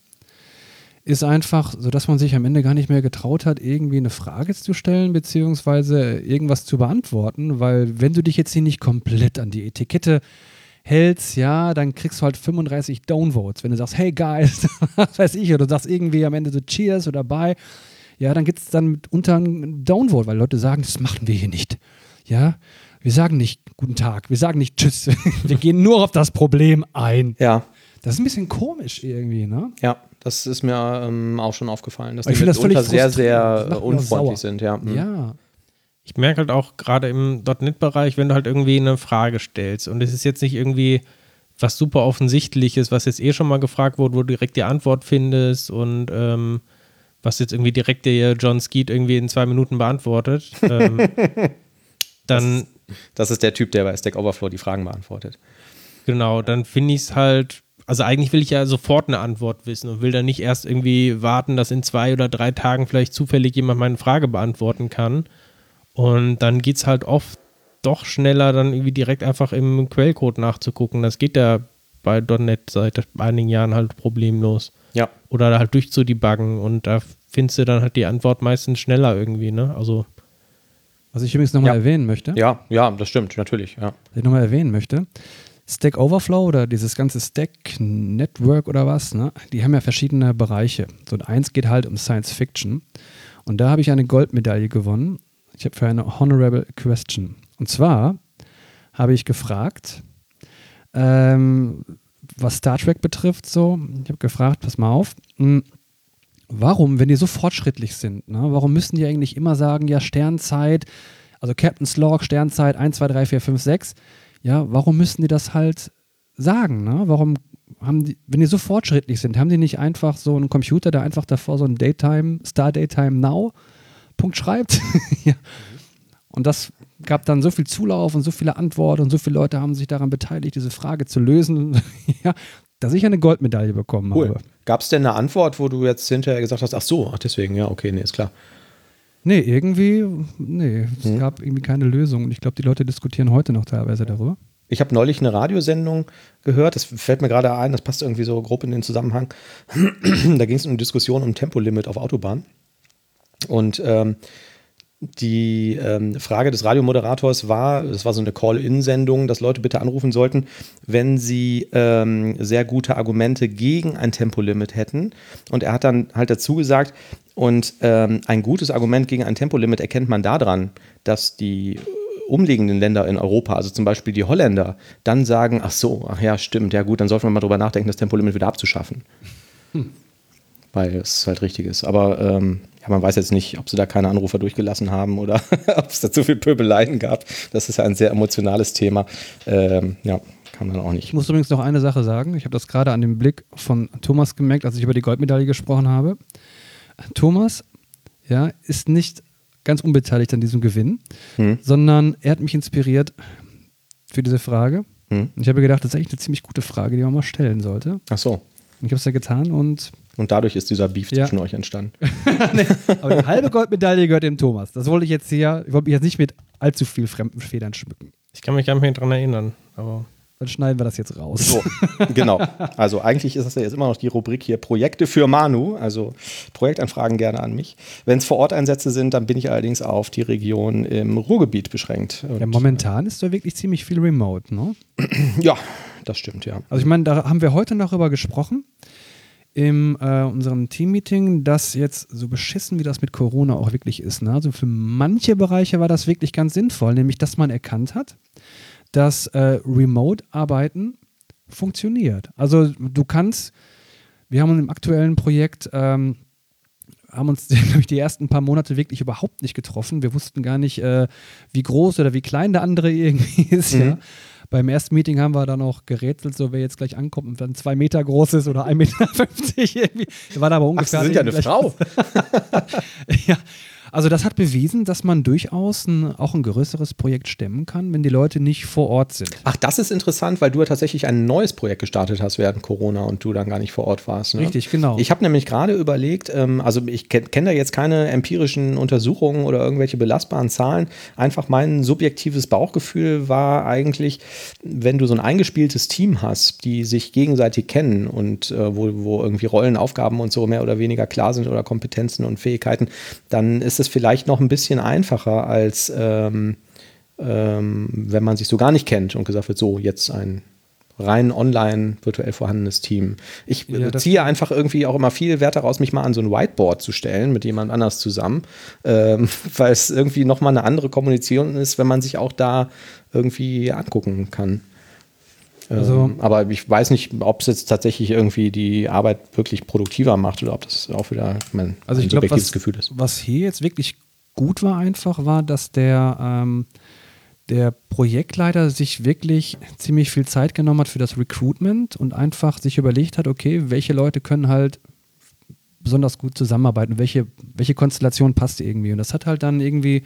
ist einfach, so dass man sich am Ende gar nicht mehr getraut hat, irgendwie eine Frage zu stellen, beziehungsweise irgendwas zu beantworten, weil wenn du dich jetzt hier nicht komplett an die Etikette hältst, ja, dann kriegst du halt 35 Downvotes. Wenn du sagst, hey guys, was weiß ich, oder du sagst irgendwie am Ende so Cheers oder Bye, ja, dann gibt es dann mitunter ein Downvote, weil Leute sagen, das machen wir hier nicht. Ja, wir sagen nicht Guten Tag, wir sagen nicht Tschüss, wir gehen nur auf das Problem ein. Ja, Das ist ein bisschen komisch irgendwie, ne? ja, das ist mir ähm, auch schon aufgefallen, dass Aber die ich finde das völlig mitunter sehr, sehr unfreundlich sind. Ja. Mhm. Ja. Ich merke halt auch gerade im .NET-Bereich, wenn du halt irgendwie eine Frage stellst und es ist jetzt nicht irgendwie was super offensichtliches, was jetzt eh schon mal gefragt wurde, wo du direkt die Antwort findest und ähm, was jetzt irgendwie direkt der John Skeet irgendwie in zwei Minuten beantwortet, ähm, dann. Das, das, ist der Typ, der bei Stack Overflow die Fragen beantwortet. Genau, dann finde ich es halt. Also eigentlich will ich ja sofort eine Antwort wissen und will dann nicht erst irgendwie warten, dass in zwei oder drei Tagen vielleicht zufällig jemand meine Frage beantworten kann. Und dann geht es halt oft doch schneller, dann irgendwie direkt einfach im Quellcode nachzugucken. Das geht ja bei .NET seit einigen Jahren halt problemlos. Ja. Oder halt durchzudebuggen und da findest du dann halt die Antwort meistens schneller irgendwie, ne? Also. Was ich übrigens nochmal ja. erwähnen möchte. Ja, ja, das stimmt, natürlich, ja. Was ich nochmal erwähnen möchte. Stack Overflow oder dieses ganze Stack Network oder was, ne? Die haben ja verschiedene Bereiche. So eins geht halt um Science Fiction. Und da habe ich eine Goldmedaille gewonnen. Ich habe für eine Honorable Question. Und zwar habe ich gefragt, ähm, was Star Trek betrifft, so, ich habe gefragt, pass mal auf, mh, hm, warum, wenn die so fortschrittlich sind, ne, warum müssen die eigentlich immer sagen, ja, Sternzeit, also Captain's Log, Sternzeit 1, 2, 3, 4, 5, 6, ja, warum müssen die das halt sagen, ne? Warum haben die, wenn die so fortschrittlich sind, haben die nicht einfach so einen Computer, der einfach davor so ein Daytime, Star Daytime Now Punkt schreibt? ja. Und das gab dann so viel Zulauf und so viele Antworten und so viele Leute haben sich daran beteiligt, diese Frage zu lösen, ja, dass ich eine Goldmedaille bekommen cool. habe. Gab es denn eine Antwort, wo du jetzt hinterher gesagt hast, ach so, ach deswegen, ja, okay, nee, ist klar. Nee, irgendwie, nee, es hm. gab irgendwie keine Lösung. Und ich glaube, die Leute diskutieren heute noch teilweise darüber. Ich habe neulich eine Radiosendung gehört, das fällt mir gerade ein, das passt irgendwie so grob in den Zusammenhang. da ging es um eine Diskussion um Tempolimit auf Autobahn. Und ähm, die ähm, Frage des Radiomoderators war, das war so eine Call-In-Sendung, dass Leute bitte anrufen sollten, wenn sie ähm, sehr gute Argumente gegen ein Tempolimit hätten. Und er hat dann halt dazu gesagt, und ähm, ein gutes Argument gegen ein Tempolimit erkennt man daran, dass die umliegenden Länder in Europa, also zum Beispiel die Holländer, dann sagen, ach so, ach ja, stimmt, ja gut, dann sollte man mal drüber nachdenken, das Tempolimit wieder abzuschaffen. Hm. Weil es halt richtig ist. Aber ähm, ja, man weiß jetzt nicht, ob sie da keine Anrufer durchgelassen haben oder ob es da zu viel Pöbeleien gab. Das ist ja ein sehr emotionales Thema. Ähm, ja, kann man auch nicht. Ich muss übrigens noch eine Sache sagen. Ich habe das gerade an dem Blick von Thomas gemerkt, als ich über die Goldmedaille gesprochen habe. Thomas ja, ist nicht ganz unbeteiligt an diesem Gewinn, hm. sondern er hat mich inspiriert für diese Frage. Hm. Ich habe gedacht, das ist eigentlich eine ziemlich gute Frage, die man mal stellen sollte. Ach so. Und ich habe es ja getan und und dadurch ist dieser Beef ja. zwischen euch entstanden. nee, aber die halbe Goldmedaille gehört dem Thomas. Das wollte ich jetzt hier, ich wollte mich jetzt nicht mit allzu viel fremden Federn schmücken. Ich kann mich gar nicht mehr daran erinnern, aber. Dann schneiden wir das jetzt raus. So, genau. Also eigentlich ist das ja jetzt immer noch die Rubrik hier Projekte für Manu, also Projektanfragen gerne an mich. Wenn es vor Ort Einsätze sind, dann bin ich allerdings auf die Region im Ruhrgebiet beschränkt. ja, momentan ist da wirklich ziemlich viel Remote, ne? Ja, das stimmt, ja. Also ich meine, da haben wir heute noch darüber gesprochen in äh, unserem Team-Meeting, dass jetzt so beschissen wie das mit Corona auch wirklich ist. Ne? Also für manche Bereiche war das wirklich ganz sinnvoll, nämlich dass man erkannt hat, dass äh, Remote-Arbeiten funktioniert. Also du kannst, wir haben im aktuellen Projekt ähm, haben uns durch die ersten paar Monate wirklich überhaupt nicht getroffen. Wir wussten gar nicht, äh, wie groß oder wie klein der andere irgendwie ist. Mhm. Ja. Beim ersten Meeting haben wir dann auch gerätselt, so wer jetzt gleich ankommt und dann zwei Meter groß ist oder 1,50 Meter irgendwie. Wir waren aber ungefähr. Ach, Sie sind ja eine Frau. ja, also das hat bewiesen, dass man durchaus ein, auch ein größeres Projekt stemmen kann, wenn die Leute nicht vor Ort sind. Ach, das ist interessant, weil du ja tatsächlich ein neues Projekt gestartet hast während Corona und du dann gar nicht vor Ort warst. Ne? Richtig, genau. Ich habe nämlich gerade überlegt, ähm, also ich kenne kenn da jetzt keine empirischen Untersuchungen oder irgendwelche belastbaren Zahlen. Einfach mein subjektives Bauchgefühl war eigentlich, wenn du so ein eingespieltes Team hast, die sich gegenseitig kennen und äh, wo, wo irgendwie Rollen, Aufgaben und so mehr oder weniger klar sind oder Kompetenzen und Fähigkeiten, dann ist ist es vielleicht noch ein bisschen einfacher, als ähm, ähm, wenn man sich so gar nicht kennt und gesagt wird, so jetzt ein rein online virtuell vorhandenes Team. Ich ja, ziehe einfach irgendwie auch immer viel Wert daraus, mich mal an so ein Whiteboard zu stellen mit jemand anders zusammen, ähm, weil es irgendwie nochmal eine andere Kommunikation ist, wenn man sich auch da irgendwie angucken kann. Also, ähm, aber ich weiß nicht, ob es jetzt tatsächlich irgendwie die Arbeit wirklich produktiver macht oder ob das auch wieder mein, also ich glaub, was, Gefühl ist. Was hier jetzt wirklich gut war einfach, war, dass der, ähm, der Projektleiter sich wirklich ziemlich viel Zeit genommen hat für das Recruitment und einfach sich überlegt hat, okay, welche Leute können halt besonders gut zusammenarbeiten, welche, welche Konstellation passt irgendwie. Und das hat halt dann irgendwie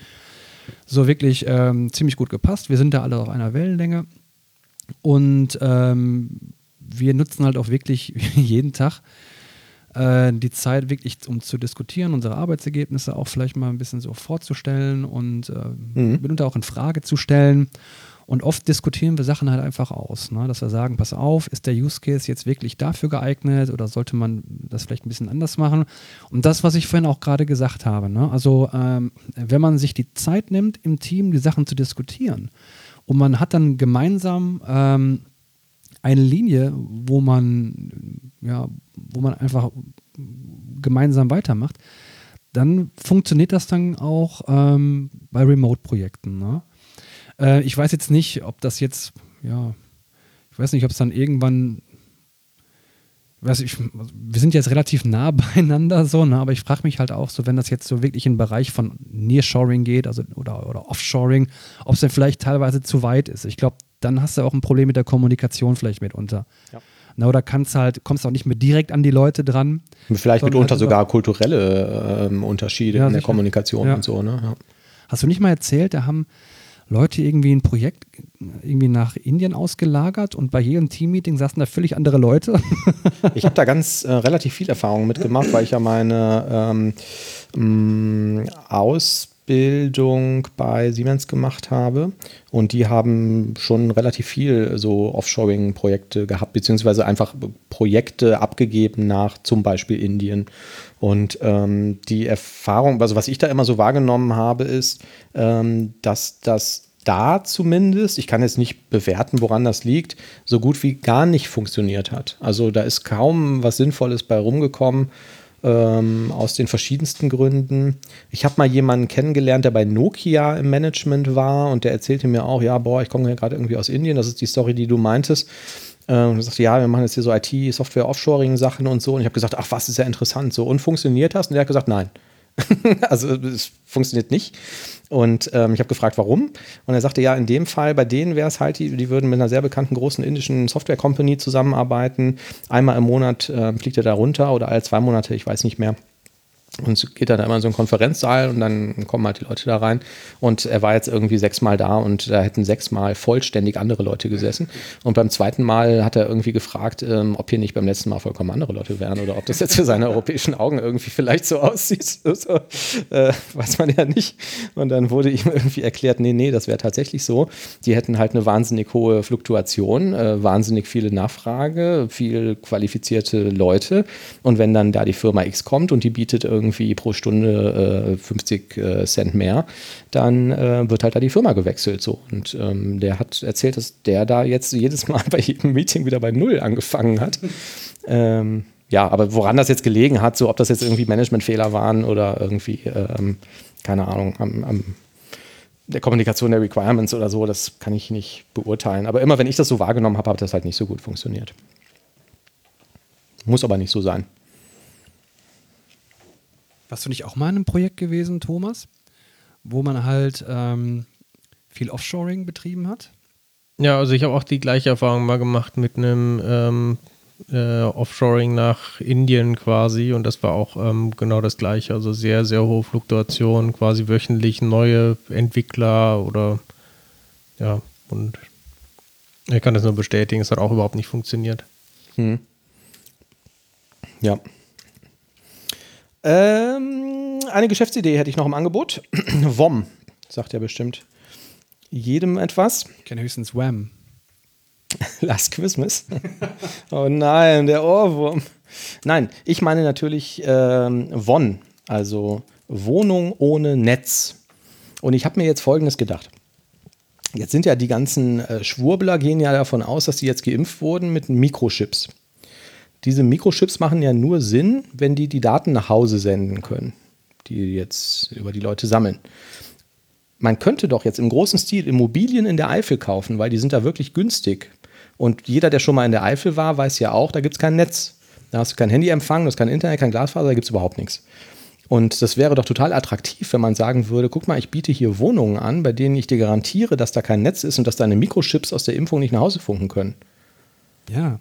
so wirklich ähm, ziemlich gut gepasst. Wir sind da alle auf einer Wellenlänge und ähm, wir nutzen halt auch wirklich jeden Tag äh, die Zeit wirklich, um zu diskutieren, unsere Arbeitsergebnisse auch vielleicht mal ein bisschen so vorzustellen und äh, mhm. mitunter auch in Frage zu stellen. Und oft diskutieren wir Sachen halt einfach aus, ne? dass wir sagen, pass auf, ist der Use Case jetzt wirklich dafür geeignet oder sollte man das vielleicht ein bisschen anders machen? Und das, was ich vorhin auch gerade gesagt habe, ne? also ähm, wenn man sich die Zeit nimmt, im Team die Sachen zu diskutieren und man hat dann gemeinsam ähm, eine Linie, wo man, ja, wo man einfach gemeinsam weitermacht, dann funktioniert das dann auch ähm, bei Remote-Projekten. Ne? Äh, ich weiß jetzt nicht, ob das jetzt, ja, ich weiß nicht, ob es dann irgendwann, weiß ich, wir sind jetzt relativ nah beieinander so, ne, aber ich frage mich halt auch so, wenn das jetzt so wirklich in den Bereich von Nearshoring geht, also oder, oder Offshoring, ob es dann vielleicht teilweise zu weit ist. Ich glaube, dann hast du auch ein Problem mit der Kommunikation vielleicht mitunter. Ja. Na, oder kannst halt, kommst auch nicht mehr direkt an die Leute dran. Vielleicht mitunter halt sogar kulturelle ähm, Unterschiede ja, in der Kommunikation ja. und so. Ne? Hast du nicht mal erzählt, da haben Leute irgendwie ein Projekt irgendwie nach Indien ausgelagert und bei jedem Teammeeting saßen da völlig andere Leute. ich habe da ganz äh, relativ viel Erfahrung mitgemacht, weil ich ja meine ähm, mm, Ausbildung bei Siemens gemacht habe und die haben schon relativ viel so Offshoring-Projekte gehabt, beziehungsweise einfach Projekte abgegeben nach zum Beispiel Indien. Und ähm, die Erfahrung, also was ich da immer so wahrgenommen habe, ist, ähm, dass das da zumindest, ich kann jetzt nicht bewerten, woran das liegt, so gut wie gar nicht funktioniert hat. Also da ist kaum was Sinnvolles bei rumgekommen. Ähm, aus den verschiedensten Gründen. Ich habe mal jemanden kennengelernt, der bei Nokia im Management war und der erzählte mir auch, ja, boah, ich komme ja gerade irgendwie aus Indien, das ist die Story, die du meintest. Ähm, und er sagte, ja, wir machen jetzt hier so IT, Software, Offshoring-Sachen und so. Und ich habe gesagt, ach, was ist ja interessant. So, und funktioniert das? Und er hat gesagt, nein. also es funktioniert nicht. Und ähm, ich habe gefragt, warum. Und er sagte, ja, in dem Fall, bei denen wäre es halt, die, die, würden mit einer sehr bekannten großen indischen Software-Company zusammenarbeiten. Einmal im Monat äh, fliegt er da runter oder alle zwei Monate, ich weiß nicht mehr. Und geht dann immer in so einen Konferenzsaal und dann kommen halt die Leute da rein. Und er war jetzt irgendwie sechsmal da und da hätten sechsmal vollständig andere Leute gesessen. Und beim zweiten Mal hat er irgendwie gefragt, ähm, ob hier nicht beim letzten Mal vollkommen andere Leute wären oder ob das jetzt für seine europäischen Augen irgendwie vielleicht so aussieht. so, äh, weiß man ja nicht. Und dann wurde ihm irgendwie erklärt, nee, nee, das wäre tatsächlich so. Die hätten halt eine wahnsinnig hohe Fluktuation, äh, wahnsinnig viele Nachfrage, viel qualifizierte Leute. Und wenn dann da die Firma X kommt und die bietet irgendwie irgendwie pro Stunde äh, 50 äh, Cent mehr, dann äh, wird halt da die Firma gewechselt. So. Und ähm, der hat erzählt, dass der da jetzt jedes Mal bei jedem Meeting wieder bei Null angefangen hat. ähm, ja, aber woran das jetzt gelegen hat, so ob das jetzt irgendwie Managementfehler waren oder irgendwie, ähm, keine Ahnung, am, am der Kommunikation der Requirements oder so, das kann ich nicht beurteilen. Aber immer wenn ich das so wahrgenommen habe, hat das halt nicht so gut funktioniert. Muss aber nicht so sein. Warst du nicht auch mal in einem Projekt gewesen, Thomas, wo man halt ähm, viel Offshoring betrieben hat? Ja, also ich habe auch die gleiche Erfahrung mal gemacht mit einem ähm, äh, Offshoring nach Indien quasi und das war auch ähm, genau das gleiche. Also sehr, sehr hohe Fluktuation, quasi wöchentlich neue Entwickler oder ja, und ich kann das nur bestätigen, es hat auch überhaupt nicht funktioniert. Hm. Ja, ähm, eine Geschäftsidee hätte ich noch im Angebot. WOM, sagt ja bestimmt jedem etwas. Ich kenne höchstens WAM. Last Christmas. oh nein, der Ohrwurm. Nein, ich meine natürlich ähm, WON, also Wohnung ohne Netz. Und ich habe mir jetzt Folgendes gedacht. Jetzt sind ja die ganzen äh, Schwurbler gehen ja davon aus, dass die jetzt geimpft wurden mit Mikrochips diese Mikrochips machen ja nur Sinn, wenn die die Daten nach Hause senden können, die jetzt über die Leute sammeln. Man könnte doch jetzt im großen Stil Immobilien in der Eifel kaufen, weil die sind da wirklich günstig. Und jeder, der schon mal in der Eifel war, weiß ja auch, da gibt es kein Netz. Da hast du kein Handyempfang, du hast kein Internet, kein Glasfaser, da gibt es überhaupt nichts. Und das wäre doch total attraktiv, wenn man sagen würde, guck mal, ich biete hier Wohnungen an, bei denen ich dir garantiere, dass da kein Netz ist und dass deine Mikrochips aus der Impfung nicht nach Hause funken können. Ja.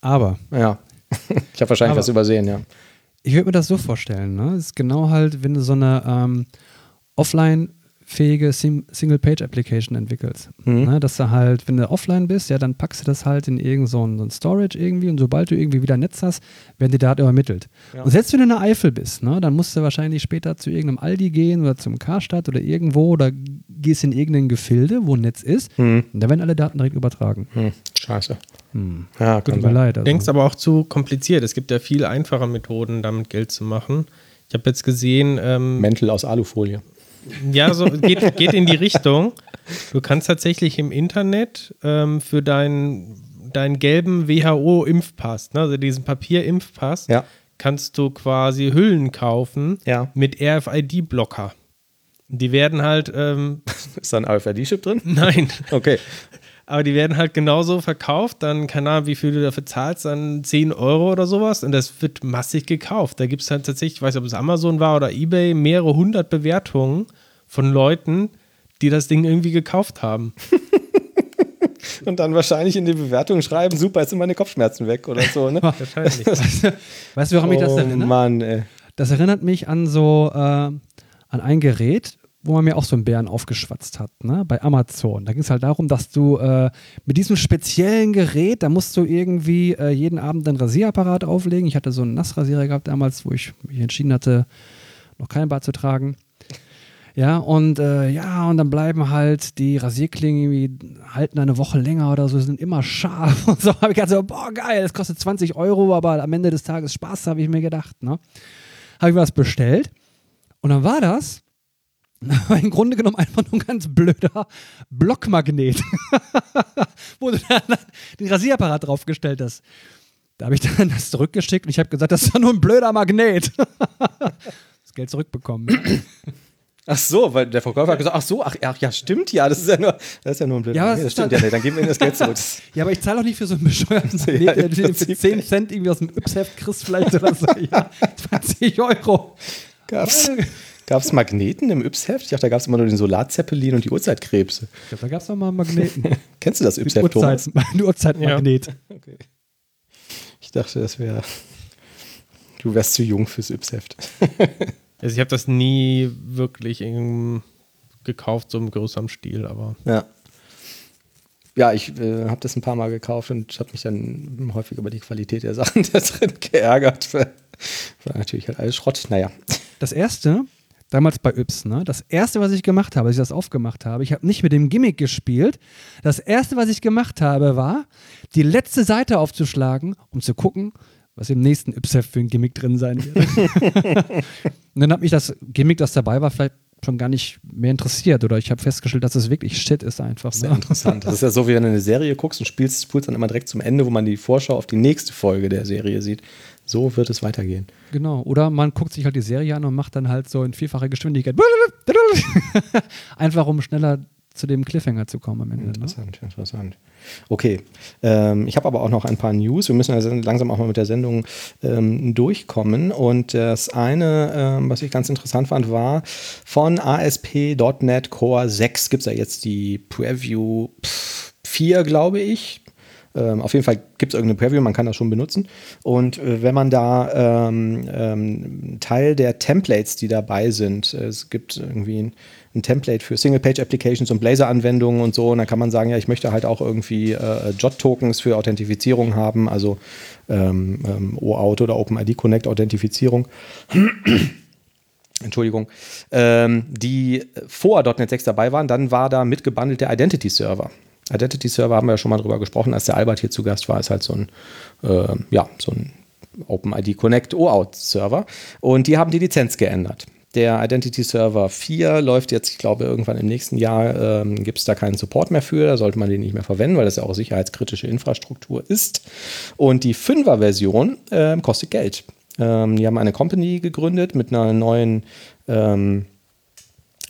Aber. Ja. ich habe wahrscheinlich Aber- was übersehen, ja. Ich würde mir das so vorstellen, ne? Es ist genau halt, wenn du so eine ähm, offline-fähige Sim Single-Page-Application entwickelst. Mhm. Ne? Dass du halt, wenn du offline bist, ja, dann packst du das halt in irgendein so ein, Storage irgendwie und sobald du irgendwie wieder Netz hast, werden die Daten übermittelt. Ja. Und selbst wenn du in der Eifel bist, ne, dann musst du wahrscheinlich später zu irgendeinem Aldi gehen oder zum Karstadt oder irgendwo oder gehst in irgendein Gefilde, wo ein Netz ist Hm. und da werden alle Daten direkt übertragen. Hm. Scheiße. Hm. Ja, Tut mir sein. leid. Also. denkst aber auch zu kompliziert. Es gibt ja viel einfache Methoden, damit Geld zu machen. Ich habe jetzt gesehen, ähm, Mäntel aus Alufolie. ja, so geht, geht in die Richtung. Du kannst tatsächlich im Internet ähm, für deinen, deinen gelben WHO-Impfpass, ne, also diesen Papier-Impfpass, Ja. kannst du quasi Hüllen kaufen Ja. mit RFID-Blocker. Die werden halt, ähm, Ist da ein RFID-Chip drin? nein, Okay. Aber die werden halt genauso verkauft, dann, keine Ahnung, wie viel du dafür zahlst, dann 10 Euro oder sowas und das wird massig gekauft. Da gibt es halt tatsächlich, ich weiß nicht, ob es Amazon war oder Ebay, mehrere hundert Bewertungen von Leuten, die das Ding irgendwie gekauft haben. Und dann wahrscheinlich in die Bewertung schreiben, super, jetzt sind meine Kopfschmerzen weg oder so, ne? Wahrscheinlich. Weißt du, warum mich das oh erinnert? Mann, ey. Das erinnert mich an so, äh, an ein Gerät, wo man mir auch so einen Bären aufgeschwatzt hat, ne? bei Amazon. Da ging es halt darum, dass du äh, mit diesem speziellen Gerät, da musst du irgendwie äh, jeden Abend einen Rasierapparat auflegen. Ich hatte so einen Nassrasierer gehabt damals, wo ich mich entschieden hatte, noch kein Bart zu tragen. Ja, und äh, ja, und dann bleiben halt die Rasierklingen irgendwie, halten eine Woche länger oder so, sind immer scharf und so. Habe ich gedacht so, boah, geil, das kostet 20 Euro, aber am Ende des Tages Spaß, habe ich mir gedacht, ne? Habe ich was bestellt und dann war das im Grunde genommen einfach nur ein ganz blöder Blockmagnet, wo du dann den Rasierapparat draufgestellt hast. Da habe ich dann das zurückgeschickt und ich habe gesagt, das ist doch nur ein blöder Magnet. das Geld zurückbekommen. Ach so, weil der Verkäufer hat gesagt, ach so, ach, ach ja, stimmt ja, das ist ja nur, das ist ja nur ein blöder Ja, Nee, es das stimmt ja nicht, dann geben wir ihnen das Geld zurück. Ja, aber ich zahle auch nicht für so einen bescheuerten Ja, Magnet, im den du für Prinzip. 10 Cent irgendwie aus dem Yps-Heft kriegst vielleicht oder so. Ja, 20 Euro. Gab's, gab's Magneten im Yps-Heft? Ich dachte, da gab es immer nur den Solarzeppelin und die Uhrzeitkrebse. Ich glaube, da gab es noch mal einen Magneten. Kennst du das Yps-Heft, Uhrzeit, Thomas? ein Uhrzeitmagnet. Okay. Ich dachte, das wäre, du wärst zu jung fürs Yps-Heft. Also ich habe das nie wirklich in, gekauft, so im größeren Stil, aber Ja. Ja, ich äh, habe das ein paar Mal gekauft und habe mich dann häufig über die Qualität der Sachen da drin geärgert. War natürlich halt alles Schrott. Naja. Das erste, damals bei Yps, ne? Das erste, was ich gemacht habe, als ich das aufgemacht habe, ich habe nicht mit dem Gimmick gespielt. Das erste, was ich gemacht habe, war, die letzte Seite aufzuschlagen, um zu gucken, was im nächsten Yps-Heft für ein Gimmick drin sein wird. Und dann hat mich das Gimmick, das dabei war, vielleicht schon gar nicht mehr interessiert. Oder ich habe festgestellt, dass es wirklich Shit ist einfach. Sehr Ne? interessant. Das ist ja so, wie wenn du eine Serie guckst und spielst, spulst dann immer direkt zum Ende, wo man die Vorschau auf die nächste Folge der Serie sieht. So wird es weitergehen. Genau. Oder man guckt sich halt die Serie an und macht dann halt so in vierfacher Geschwindigkeit. Einfach um schneller zu dem Cliffhanger zu kommen am Ende. Ne? Interessant, interessant. Okay, ähm, ich habe aber auch noch ein paar News. Wir müssen also langsam auch mal mit der Sendung ähm, durchkommen. Und das eine, ähm, was ich ganz interessant fand, war von ASP.NET Core 6 gibt es ja jetzt die Preview 4, glaube ich. Ähm, auf jeden Fall gibt es irgendeine Preview, man kann das schon benutzen. Und äh, wenn man da ähm, ähm, Teil der Templates, die dabei sind, äh, es gibt irgendwie ein, ein Template für Single-Page-Applications und Blazor-Anwendungen und so, und dann kann man sagen, ja, ich möchte halt auch irgendwie äh, JOT-Tokens für Authentifizierung haben, also ähm, ähm, OAuth oder OpenID Connect Authentifizierung. Entschuldigung, ähm, die vor .NET 6 dabei waren, dann war da mitgebundelt der Identity Server. Identity Server haben wir ja schon mal drüber gesprochen, als der Albert hier zu Gast war, ist halt so ein, äh, ja, so ein OpenID Connect OAuth Server. Und die haben die Lizenz geändert. Der Identity Server 4 läuft jetzt, ich glaube, irgendwann im nächsten Jahr ähm, gibt es da keinen Support mehr für. Da sollte man den nicht mehr verwenden, weil das ja auch sicherheitskritische Infrastruktur ist. Und die 5er-Version ähm, kostet Geld. Ähm, die haben eine Company gegründet mit einer neuen ähm,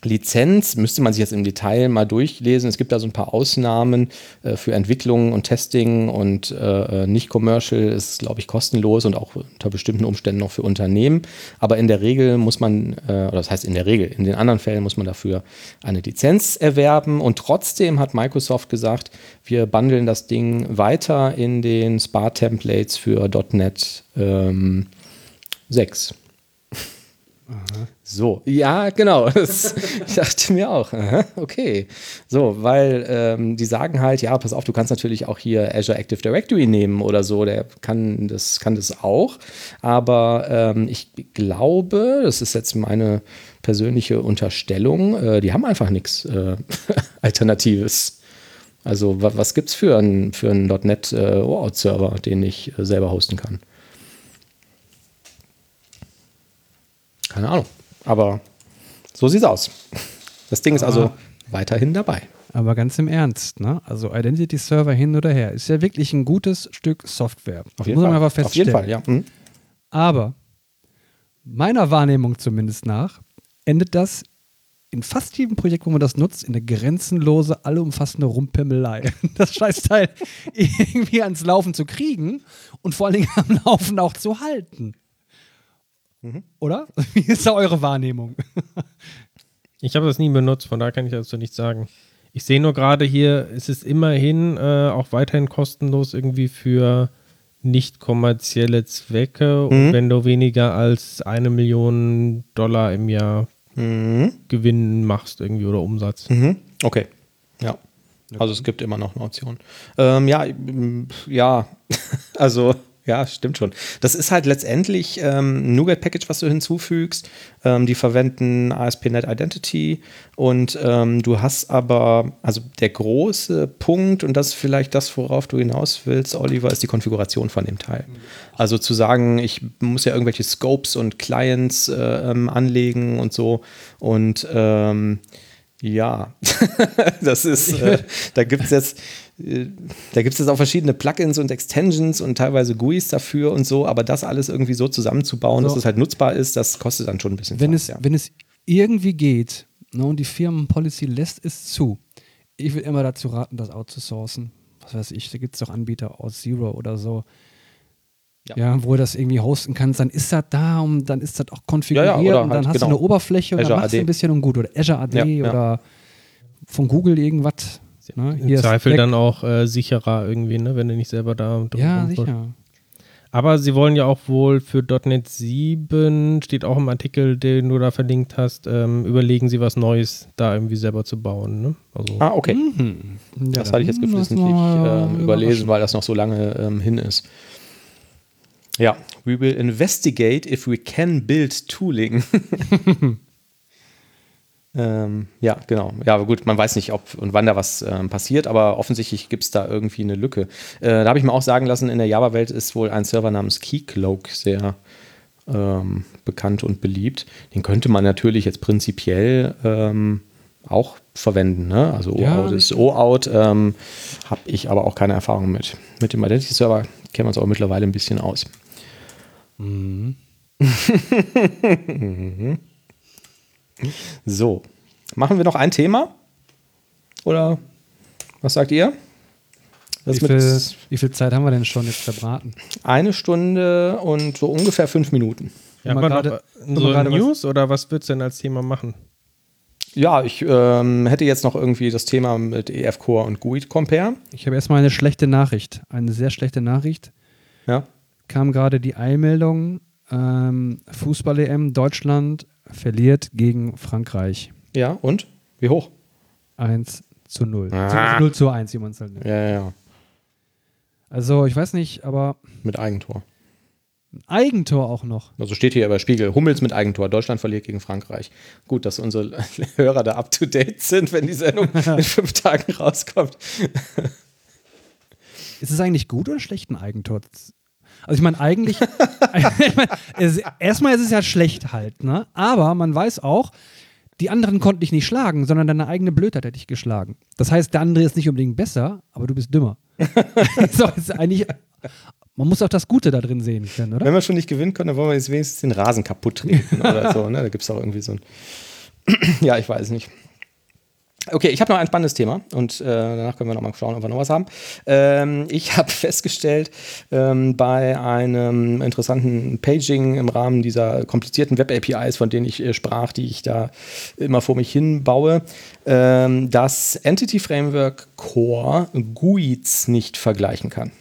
Lizenz müsste man sich jetzt im Detail mal durchlesen. Es gibt da so ein paar Ausnahmen äh, für Entwicklung und Testing und äh, äh nicht commercial ist, glaube ich, kostenlos und auch unter bestimmten Umständen noch für Unternehmen. Aber in der Regel muss man, äh, oder das heißt in der Regel, in den anderen Fällen muss man dafür eine Lizenz erwerben. Und trotzdem hat Microsoft gesagt, wir bundeln das Ding weiter in den Spa-Templates für .NET ähm, 6. So, ja, genau. Das, ich dachte mir auch, okay. So, weil ähm, die sagen halt, ja, pass auf, du kannst natürlich auch hier Azure Active Directory nehmen oder so, der kann das, kann das auch. Aber ähm, ich glaube, das ist jetzt meine persönliche Unterstellung, äh, die haben einfach nichts äh, Alternatives. Also, was, was gibt es für einen für .NET äh, OAuth-Server, den ich äh, selber hosten kann? Keine Ahnung. Aber so sieht's aus. Das Ding ist also weiterhin dabei. Aber ganz im Ernst, ne? Also Identity Server hin oder her ist ja wirklich ein gutes Stück Software. Auf jeden, Muss Fall. Man einfach Auf jeden Fall, ja. Mhm. Aber meiner Wahrnehmung zumindest nach endet das in fast jedem Projekt, wo man das nutzt, in eine grenzenlose, allumfassende Rumpimmelei. Das Scheißteil irgendwie ans Laufen zu kriegen und vor allen Dingen am Laufen auch zu halten. Mhm. Oder? Wie ist da eure Wahrnehmung? ich habe das nie benutzt, von daher kann ich dazu nichts sagen. Ich sehe nur gerade hier, es ist immerhin äh, auch weiterhin kostenlos irgendwie für nicht kommerzielle Zwecke. Mhm. Und wenn du weniger als eine Million Dollar im Jahr mhm. Gewinn machst irgendwie oder Umsatz. Mhm. Okay. Ja. Also es gibt immer noch eine Option. Ähm, ja, ja, also ja, stimmt schon. Das ist halt letztendlich ähm, ein NuGet-Package, was du hinzufügst. Ähm, die verwenden ASP.NET Identity und ähm, du hast aber, also der große Punkt, und das ist vielleicht das, worauf du hinaus willst, Oliver, ist die Konfiguration von dem Teil. Also zu sagen, ich muss ja irgendwelche Scopes und Clients äh, ähm, anlegen und so und ähm, ja, das ist, äh, da gibt es jetzt da gibt es jetzt auch verschiedene Plugins und Extensions und teilweise GUIs dafür und so, aber das alles irgendwie so zusammenzubauen, so. dass es halt nutzbar ist, das kostet dann schon ein bisschen wenn Spaß, es, ja. Wenn es irgendwie geht ne, und die Firmenpolicy lässt es zu, ich würde immer dazu raten, das outzusourcen. Was weiß ich, da gibt es doch Anbieter aus Zero oder so. Ja. ja. wo du das irgendwie hosten kannst, dann ist das da und dann ist das auch konfiguriert ja, ja, und dann halt, hast genau. du eine Oberfläche und Azure dann machst du ein bisschen und gut. Oder Azure AD oder von Google irgendwas. Ne? Im Zweifel dann auch äh, sicherer irgendwie, ne? wenn du nicht selber da drin Ja, sicher. Aber sie wollen ja auch wohl für .NET 7, steht auch im Artikel, den du da verlinkt hast, ähm, überlegen sie was Neues da irgendwie selber zu bauen. Ne? Also ah, okay. Mhm. Ja, das hatte ich jetzt geflissentlich ähm, überlesen, weil das noch so lange ähm, hin ist. Ja, we will investigate if we can build tooling. Ähm, ja, genau. Ja, aber gut, man weiß nicht, ob und wann da was ähm, passiert, aber offensichtlich gibt es da irgendwie eine Lücke. Äh, da habe ich mir auch sagen lassen, in der Java-Welt ist wohl ein Server namens Keycloak sehr ähm, bekannt und beliebt. Den könnte man natürlich jetzt prinzipiell ähm, auch verwenden. Ne? Also OAuth ja. ist OAuth, ähm, habe ich aber auch keine Erfahrung mit. Mit dem Identity-Server kennen wir uns auch mittlerweile ein bisschen aus. Mhm. So, machen wir noch ein Thema? Oder was sagt ihr? Wie viel, wie viel, Zeit haben wir denn schon jetzt verbraten? Eine Stunde und so ungefähr fünf Minuten. Ja, aber grade, so News was? oder was wird es denn als Thema machen? Ja, ich ähm, hätte jetzt noch irgendwie das Thema mit EF Core und GUID Compare. Ich habe erstmal eine schlechte Nachricht. Eine sehr schlechte Nachricht. Ja. Kam gerade die Eilmeldung: ähm, Fußball-EM Deutschland verliert gegen Frankreich. Ja, und? Wie hoch? 1 zu 0. Ah. 0 zu 1, wie man es halt nennt. Ja, ja, ja. Also, ich weiß nicht, aber. Mit Eigentor. Eigentor auch noch. Also steht hier bei Spiegel, Hummels mit Eigentor. Deutschland verliert gegen Frankreich. Gut, dass unsere Hörer da up to date sind, wenn die Sendung in fünf Tagen rauskommt. Ist es eigentlich gut oder schlecht, ein Eigentor also ich meine, eigentlich, ich mein, es, erstmal ist es ja schlecht halt, ne? Aber man weiß auch, die anderen konnten dich nicht schlagen, sondern deine eigene Blödheit hat dich geschlagen. Das heißt, der andere ist nicht unbedingt besser, aber du bist dümmer. so, ist eigentlich, man muss auch das Gute da drin sehen können, oder? Wenn wir schon nicht gewinnen können, dann wollen wir jetzt wenigstens den Rasen kaputt treten oder so. Ne? Da gibt es auch irgendwie so ein. ja, ich weiß nicht. Okay, ich habe noch ein spannendes Thema und äh, danach können wir noch mal schauen, ob wir noch was haben. Ähm, ich habe festgestellt, ähm, bei einem interessanten Paging im Rahmen dieser komplizierten Web-APIs, von denen ich äh, sprach, die ich da immer vor mich hin baue, ähm, dass Entity Framework Core GUIDs nicht vergleichen kann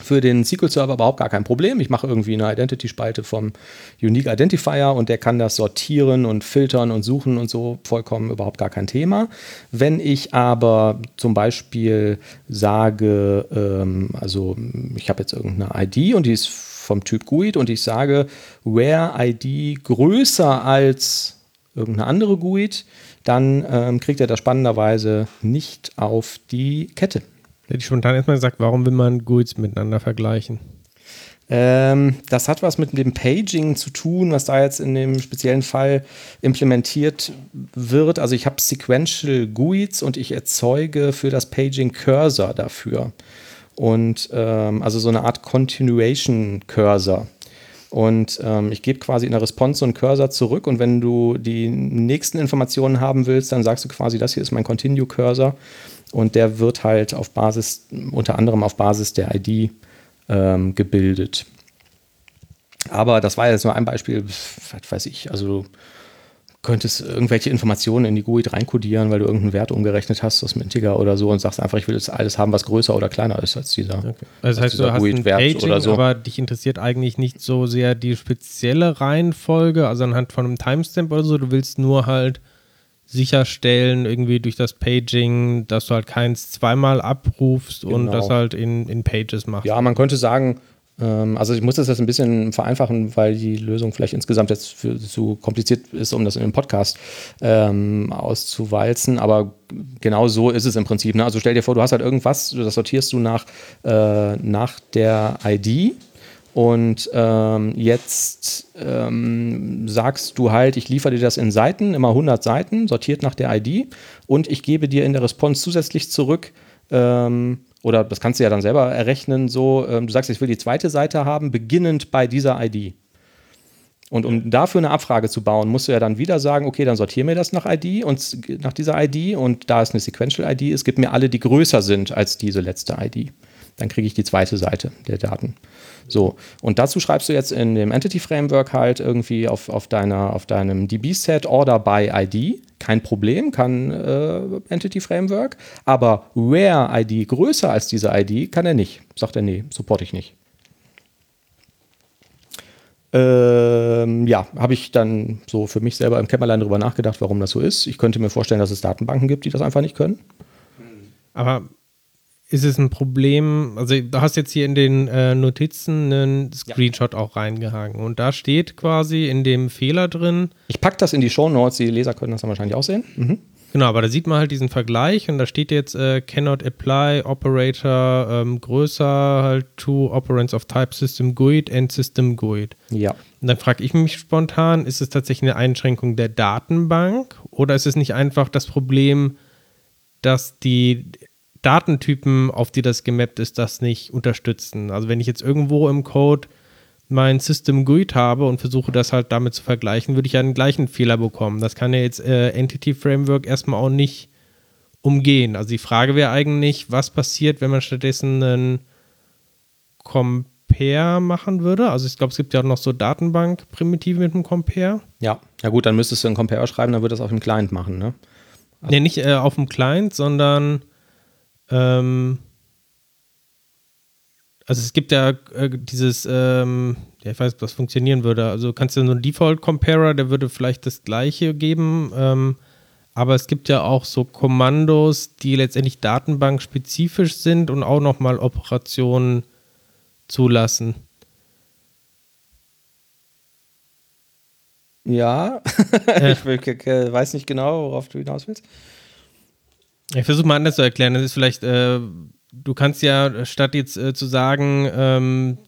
für den SQL-Server überhaupt gar kein Problem. Ich mache irgendwie eine Identity-Spalte vom Unique Identifier und der kann das sortieren und filtern und suchen und so vollkommen überhaupt gar kein Thema. Wenn ich aber zum Beispiel sage, ähm, also ich habe jetzt irgendeine ID und die ist vom Typ GUID und ich sage, where ID größer als irgendeine andere GUID, dann ähm, kriegt er das spannenderweise nicht auf die Kette. Hätte ich spontan erstmal gesagt, warum will man GUIDs miteinander vergleichen? Ähm, das hat was mit dem Paging zu tun, was da jetzt in dem speziellen Fall implementiert wird. Also ich habe Sequential GUIDs und ich erzeuge für das Paging Cursor dafür. Und ähm, also so eine Art Continuation Cursor. Und ähm, ich gebe quasi in der Response so einen Cursor zurück und wenn du die nächsten Informationen haben willst, dann sagst du quasi, das hier ist mein Continue Cursor und der wird halt auf Basis, unter anderem auf Basis der ID ähm, gebildet. Aber das war jetzt nur ein Beispiel, was weiß ich, also du könntest irgendwelche Informationen in die GUID reinkodieren, weil du irgendeinen Wert umgerechnet hast aus dem Integer oder so und sagst einfach, ich will jetzt alles haben, was größer oder kleiner ist als dieser. Okay. Also das heißt, du hast ein Paging, oder so. aber dich interessiert eigentlich nicht so sehr die spezielle Reihenfolge, also anhand von einem Timestamp oder so, du willst nur halt sicherstellen, irgendwie durch das Paging, dass du halt keins zweimal abrufst genau. und das halt in, in Pages machst. Ja, man könnte sagen, ähm, also ich muss das jetzt ein bisschen vereinfachen, weil die Lösung vielleicht insgesamt jetzt für, zu kompliziert ist, um das in einem Podcast ähm, auszuwalzen. Aber genau so ist es im Prinzip. Ne? Also stell dir vor, du hast halt irgendwas, das sortierst du nach, äh, nach der ID und ähm, jetzt ähm, sagst du halt, ich liefere dir das in Seiten, immer 100 Seiten, sortiert nach der ID. Und ich gebe dir in der Response zusätzlich zurück, ähm, oder das kannst du ja dann selber errechnen, so, ähm, du sagst, ich will die zweite Seite haben, beginnend bei dieser ID. Und um dafür eine Abfrage zu bauen, musst du ja dann wieder sagen, okay, dann sortiere mir das nach ID und nach dieser ID und da es eine Sequential ID ist, gib mir alle, die größer sind als diese letzte ID. Dann kriege ich die zweite Seite der Daten. So, und dazu schreibst du jetzt in dem Entity Framework halt irgendwie auf, auf, deiner, auf deinem DB-Set Order by ID. Kein Problem, kann äh, Entity Framework. Aber where ID größer als diese ID kann er nicht. Sagt er, nee, supporte ich nicht. Ähm, ja, habe ich dann so für mich selber im Kämmerlein darüber nachgedacht, warum das so ist. Ich könnte mir vorstellen, dass es Datenbanken gibt, die das einfach nicht können. Aber ist es ein Problem, also du hast jetzt hier in den äh, Notizen einen Screenshot ja. auch reingehangen und da steht quasi in dem Fehler drin. Ich packe das in die Show Notes, die Leser können das dann wahrscheinlich auch sehen. Mhm. Genau, aber da sieht man halt diesen Vergleich und da steht jetzt äh, cannot apply operator ähm, größer halt to operands of type system GUID and system GUID. Ja. Und dann frage ich mich spontan, ist es tatsächlich eine Einschränkung der Datenbank oder ist es nicht einfach das Problem, dass die Datentypen, auf die das gemappt ist, das nicht unterstützen. Also wenn ich jetzt irgendwo im Code mein System GUID habe und versuche das halt damit zu vergleichen, würde ich ja den gleichen Fehler bekommen. Das kann ja jetzt äh, Entity Framework erstmal auch nicht umgehen. Also die Frage wäre eigentlich, was passiert, wenn man stattdessen einen Compare machen würde? Also ich glaube, es gibt ja auch noch so Datenbank-Primitive mit einem Compare. Ja, ja gut, dann müsstest du einen Compare schreiben, dann würde das auf dem Client machen, ne? Also nee, nicht äh, auf dem Client, sondern ähm, also es gibt ja äh, dieses, ähm, ja, ich weiß, was funktionieren würde. Also kannst du nur einen Default Comparer, der würde vielleicht das gleiche geben. Ähm, aber es gibt ja auch so Kommandos, die letztendlich datenbankspezifisch sind und auch nochmal Operationen zulassen. Ja, ich weiß nicht genau, worauf du hinaus willst. Ich versuche mal anders zu erklären. Das ist vielleicht, äh, du kannst ja statt jetzt äh, zu sagen, ähm,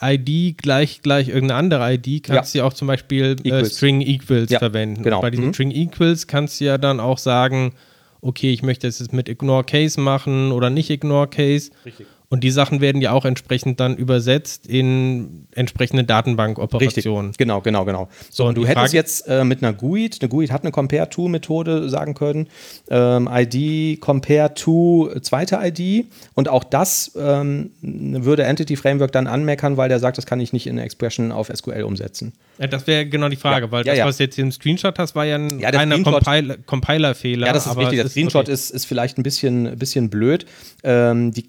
ID gleich gleich irgendeine andere ID, kannst du ja. auch zum Beispiel äh, String Equals ja, verwenden. Genau. Und bei diesen mhm. String Equals kannst du ja dann auch sagen, okay, ich möchte es jetzt mit Ignore Case machen oder nicht Ignore Case. Richtig. Und die Sachen werden ja auch entsprechend dann übersetzt in entsprechende Datenbankoperationen. Richtig. Genau, genau, genau. So, und du hättest Frage jetzt äh, mit einer GUID, eine GUID hat eine Compare-to-Methode sagen können, ähm, ID, Compare-to, zweite ID. Und auch das ähm, würde Entity Framework dann anmeckern, weil der sagt, das kann ich nicht in Expression auf SQL umsetzen. Ja, das wäre genau die Frage, ja, weil ja, das, was jetzt hier im Screenshot hast, war ja ein ja, reiner Compil Compiler-Fehler. Ja, das ist richtig. Der Screenshot ist, ist, vielleicht ein bisschen, bisschen blöd. Ähm, die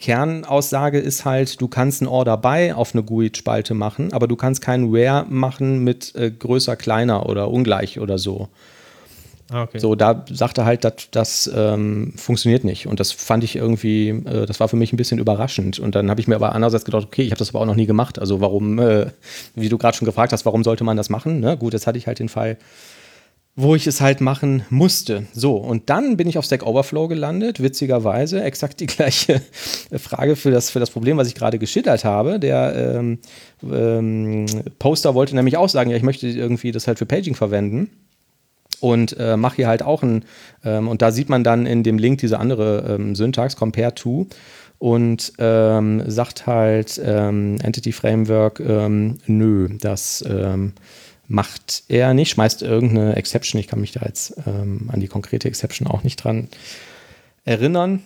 Kernaussage ist halt, du kannst ein Order by auf eine GUID-Spalte machen, aber du kannst keinen Where machen mit äh, größer, kleiner oder ungleich oder so. Ah, okay. So, da sagte halt, dass das ähm, funktioniert nicht. Und das fand ich irgendwie, äh, das war für mich ein bisschen überraschend. Und dann habe ich mir aber andererseits gedacht, okay, ich habe das aber auch noch nie gemacht. Also warum, äh, wie du gerade schon gefragt hast, warum sollte man das machen? Ne? Gut, jetzt hatte ich halt den Fall, wo ich es halt machen musste. So, und dann bin ich auf Stack Overflow gelandet, witzigerweise, exakt die gleiche Frage für das, für das Problem, was ich gerade geschildert habe. Der ähm, ähm, Poster wollte nämlich auch sagen, ja, ich möchte irgendwie das halt für Paging verwenden und äh, mache hier halt auch ein, ähm, und da sieht man dann in dem Link diese andere ähm, Syntax, compare to, und ähm, sagt halt ähm, Entity Framework, nö, das macht er nicht, schmeißt irgendeine Exception, ich kann mich da jetzt an die konkrete Exception auch nicht dran erinnern.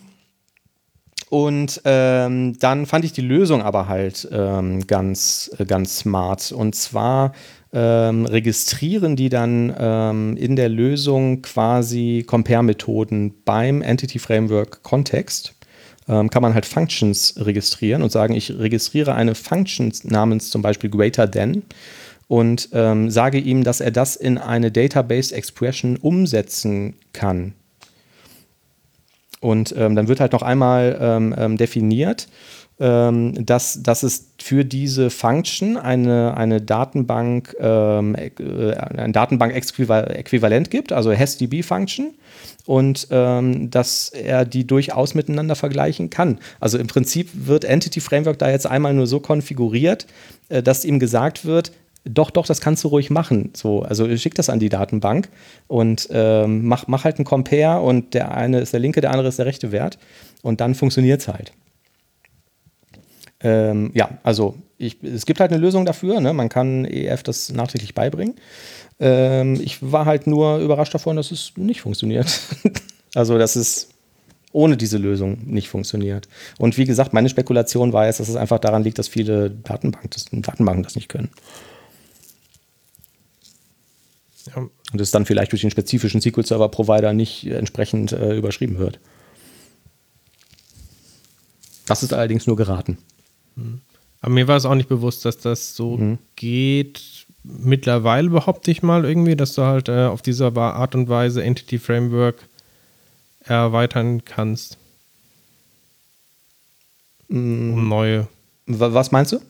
Und ähm, dann fand ich die Lösung aber halt ähm, ganz, äh, ganz smart. Und zwar ähm, registrieren die dann ähm, in der Lösung quasi Compare-Methoden beim Entity Framework Kontext. Ähm, kann man halt Functions registrieren und sagen, ich registriere eine Function namens zum Beispiel greater than und ähm, sage ihm, dass er das in eine Database Expression umsetzen kann. Und ähm, dann wird halt noch einmal ähm, definiert, ähm, dass, dass es für diese Function eine, eine Datenbank, ähm, äh, ein Datenbank-Äquivalent gibt, also HashDB-Function und ähm, dass er die durchaus miteinander vergleichen kann. Also im Prinzip wird Entity Framework da jetzt einmal nur so konfiguriert, äh, dass ihm gesagt wird, doch, doch, das kannst du ruhig machen. So, also schick das an die Datenbank und ähm, mach, mach halt einen Compare und der eine ist der linke, der andere ist der rechte Wert und dann funktioniert es halt. Ähm, ja, also ich, es gibt halt eine Lösung dafür. Ne? Man kann EF das nachträglich beibringen. Ähm, ich war halt nur überrascht davon, dass es nicht funktioniert. also, dass es ohne diese Lösung nicht funktioniert. Und wie gesagt, meine Spekulation war jetzt, dass es einfach daran liegt, dass viele Datenbank das, Datenbanken das nicht können. Ja. Und es dann vielleicht durch den spezifischen SQL-Server-Provider nicht entsprechend äh, überschrieben wird. Das ist allerdings nur geraten. Aber mir war es auch nicht bewusst, dass das so mhm. geht. Mittlerweile behaupte ich mal irgendwie, dass du halt äh, auf diese Art und Weise Entity Framework erweitern kannst. Mhm. Um neue. Was meinst du?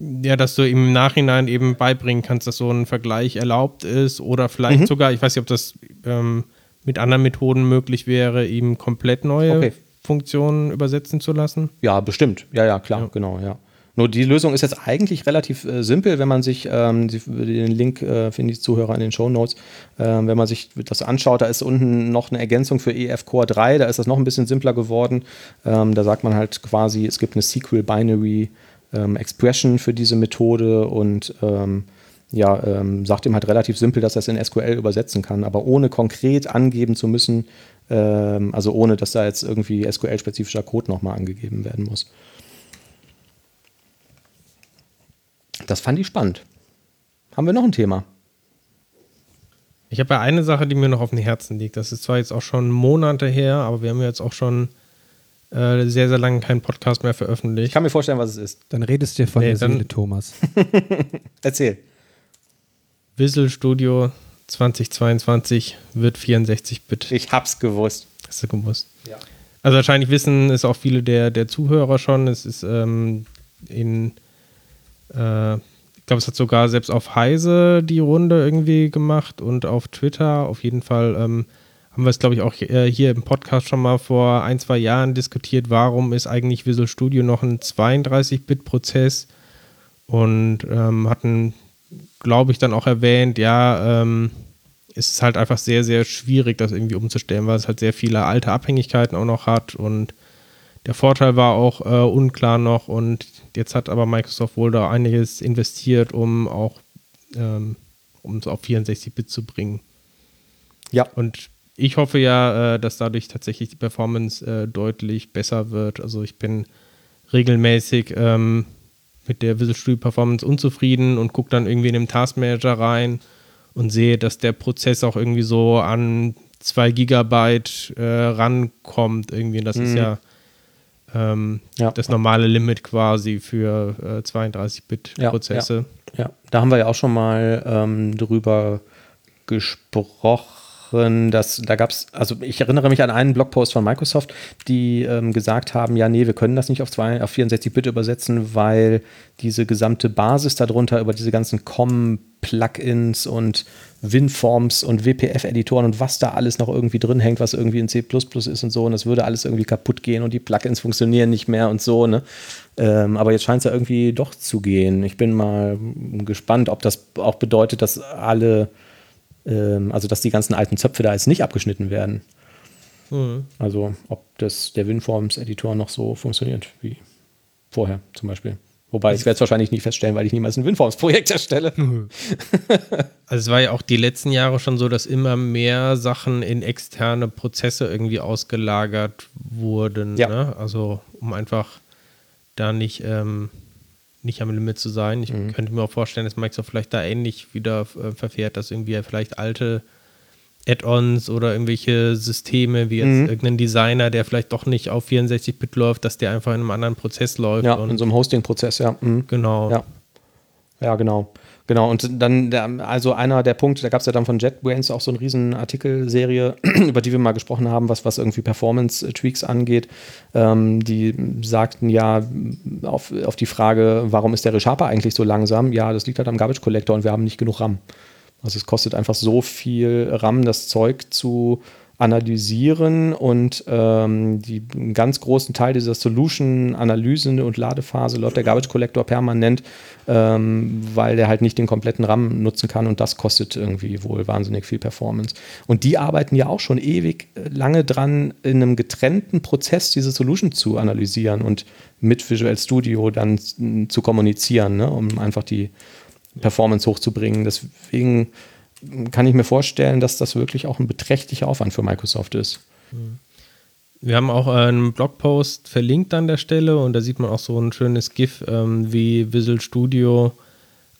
Ja, dass du im Nachhinein eben beibringen kannst, dass so ein Vergleich erlaubt ist oder vielleicht mhm. sogar, ich weiß nicht, ob das ähm, mit anderen Methoden möglich wäre, ihm komplett neue okay. Funktionen übersetzen zu lassen? Ja, bestimmt. Ja, ja, klar, ja. genau, ja. Nur die Lösung ist jetzt eigentlich relativ äh, simpel, wenn man sich ähm, den Link äh, finden die Zuhörer in den Show Notes, ähm, wenn man sich das anschaut, da ist unten noch eine Ergänzung für EF Core 3, da ist das noch ein bisschen simpler geworden. Ähm, da sagt man halt quasi, es gibt eine SQL Binary ähm, Expression für diese Methode und ähm, ja, ähm, sagt ihm halt relativ simpel, dass er es in SQL übersetzen kann, aber ohne konkret angeben zu müssen, ähm, also ohne, dass da jetzt irgendwie SQL-spezifischer Code nochmal angegeben werden muss. Das fand ich spannend. Haben wir noch ein Thema? Ich habe ja eine Sache, die mir noch auf dem Herzen liegt. Das ist zwar jetzt auch schon Monate her, aber wir haben jetzt auch schon äh, sehr, sehr lange keinen Podcast mehr veröffentlicht. Ich kann mir vorstellen, was es ist. Dann redest du dir von nee, der Seele, Thomas. Erzähl. Visual Studio 2022 wird 64-Bit. Ich hab's gewusst. Hast du gewusst? Ja. Also wahrscheinlich wissen es auch viele der, der Zuhörer schon. Es ist ähm, in, äh, ich glaube, es hat sogar selbst auf Heise die Runde irgendwie gemacht und auf Twitter. Auf jeden Fall ähm, haben wir es, glaube ich, auch äh, hier im Podcast schon mal vor ein, zwei Jahren diskutiert, warum ist eigentlich Visual Studio noch ein 32-Bit-Prozess und ähm, hatten glaube ich, dann auch erwähnt, ja, ähm, es ist halt einfach sehr, sehr schwierig, das irgendwie umzustellen, weil es halt sehr viele alte Abhängigkeiten auch noch hat und der Vorteil war auch äh, unklar noch und jetzt hat aber Microsoft wohl da einiges investiert, um auch ähm, um es auf 64-Bit zu bringen. Ja. Und ich hoffe ja, äh, dass dadurch tatsächlich die Performance äh, deutlich besser wird. Also ich bin regelmäßig ähm, mit der Visual Studio Performance unzufrieden und gucke dann irgendwie in den Task Manager rein und sehe, dass der Prozess auch irgendwie so an 2 Gigabyte äh, rankommt. Irgendwie. Das mhm. ist ja, ähm, ja, das normale Limit quasi für äh, 32-Bit-Prozesse. Ja, ja, da haben wir ja auch schon mal ähm, drüber gesprochen Wochen, dass da gab es, also ich erinnere mich an einen Blogpost von Microsoft, die ähm, gesagt haben, ja, nee, wir können das nicht auf, auf 64-Bit übersetzen, weil diese gesamte Basis darunter über diese ganzen COM-Plugins und WinForms und WPF-Editoren und was da alles noch irgendwie drin hängt, was irgendwie in C ist und so, und das würde alles irgendwie kaputt gehen und die Plugins funktionieren nicht mehr und so, ne? Ähm, aber jetzt scheint es ja irgendwie doch zu gehen. Ich bin mal gespannt, ob das auch bedeutet, dass alle ähm, also dass die ganzen alten Zöpfe da jetzt nicht abgeschnitten werden. Mhm. Also ob das der WinForms-Editor noch so funktioniert wie vorher zum Beispiel. Wobei ich werde es wahrscheinlich nie feststellen, weil ich niemals ein WinForms-Projekt erstelle. also es war ja auch die letzten Jahre schon so, dass immer mehr Sachen in externe Prozesse irgendwie ausgelagert wurden. Ja. Ne? Also um einfach da nicht ähm, nicht am Limit zu sein. Ich mhm. könnte mir auch vorstellen, dass Microsoft vielleicht da ähnlich wieder äh, verfährt, dass irgendwie vielleicht alte Add-ons oder irgendwelche Systeme, wie jetzt mhm. irgendein Designer, der vielleicht doch nicht auf 64-Bit läuft, dass der einfach in einem anderen Prozess läuft. Ja, in so einem Hosting-Prozess, ja. Mhm. Genau. Ja. ja, genau. Genau, und dann, der, also einer der Punkte, da gab es ja dann von JetBrains auch so eine riesen Artikelserie, über die wir mal gesprochen haben, was, was irgendwie Performance-Tweaks angeht. Ähm, die sagten ja auf, auf die Frage, warum ist der ReSharper eigentlich so langsam? Ja, das liegt halt am Garbage Collector und wir haben nicht genug RAM. Also es kostet einfach so viel RAM, das Zeug zu analysieren und ähm, die, einen ganz großen Teil dieser Solution-Analyse und Ladephase läuft der Garbage Collector permanent, ähm, weil der halt nicht den kompletten RAM nutzen kann und das kostet irgendwie wohl wahnsinnig viel Performance. Und die arbeiten ja auch schon ewig äh, lange dran, in einem getrennten Prozess diese Solution zu analysieren und mit Visual Studio dann zu kommunizieren, ne, um einfach die Performance hochzubringen. Deswegen kann ich mir vorstellen, dass das wirklich auch ein beträchtlicher Aufwand für Microsoft ist. Wir haben auch einen Blogpost verlinkt an der Stelle und da sieht man auch so ein schönes GIF, ähm, wie Visual Studio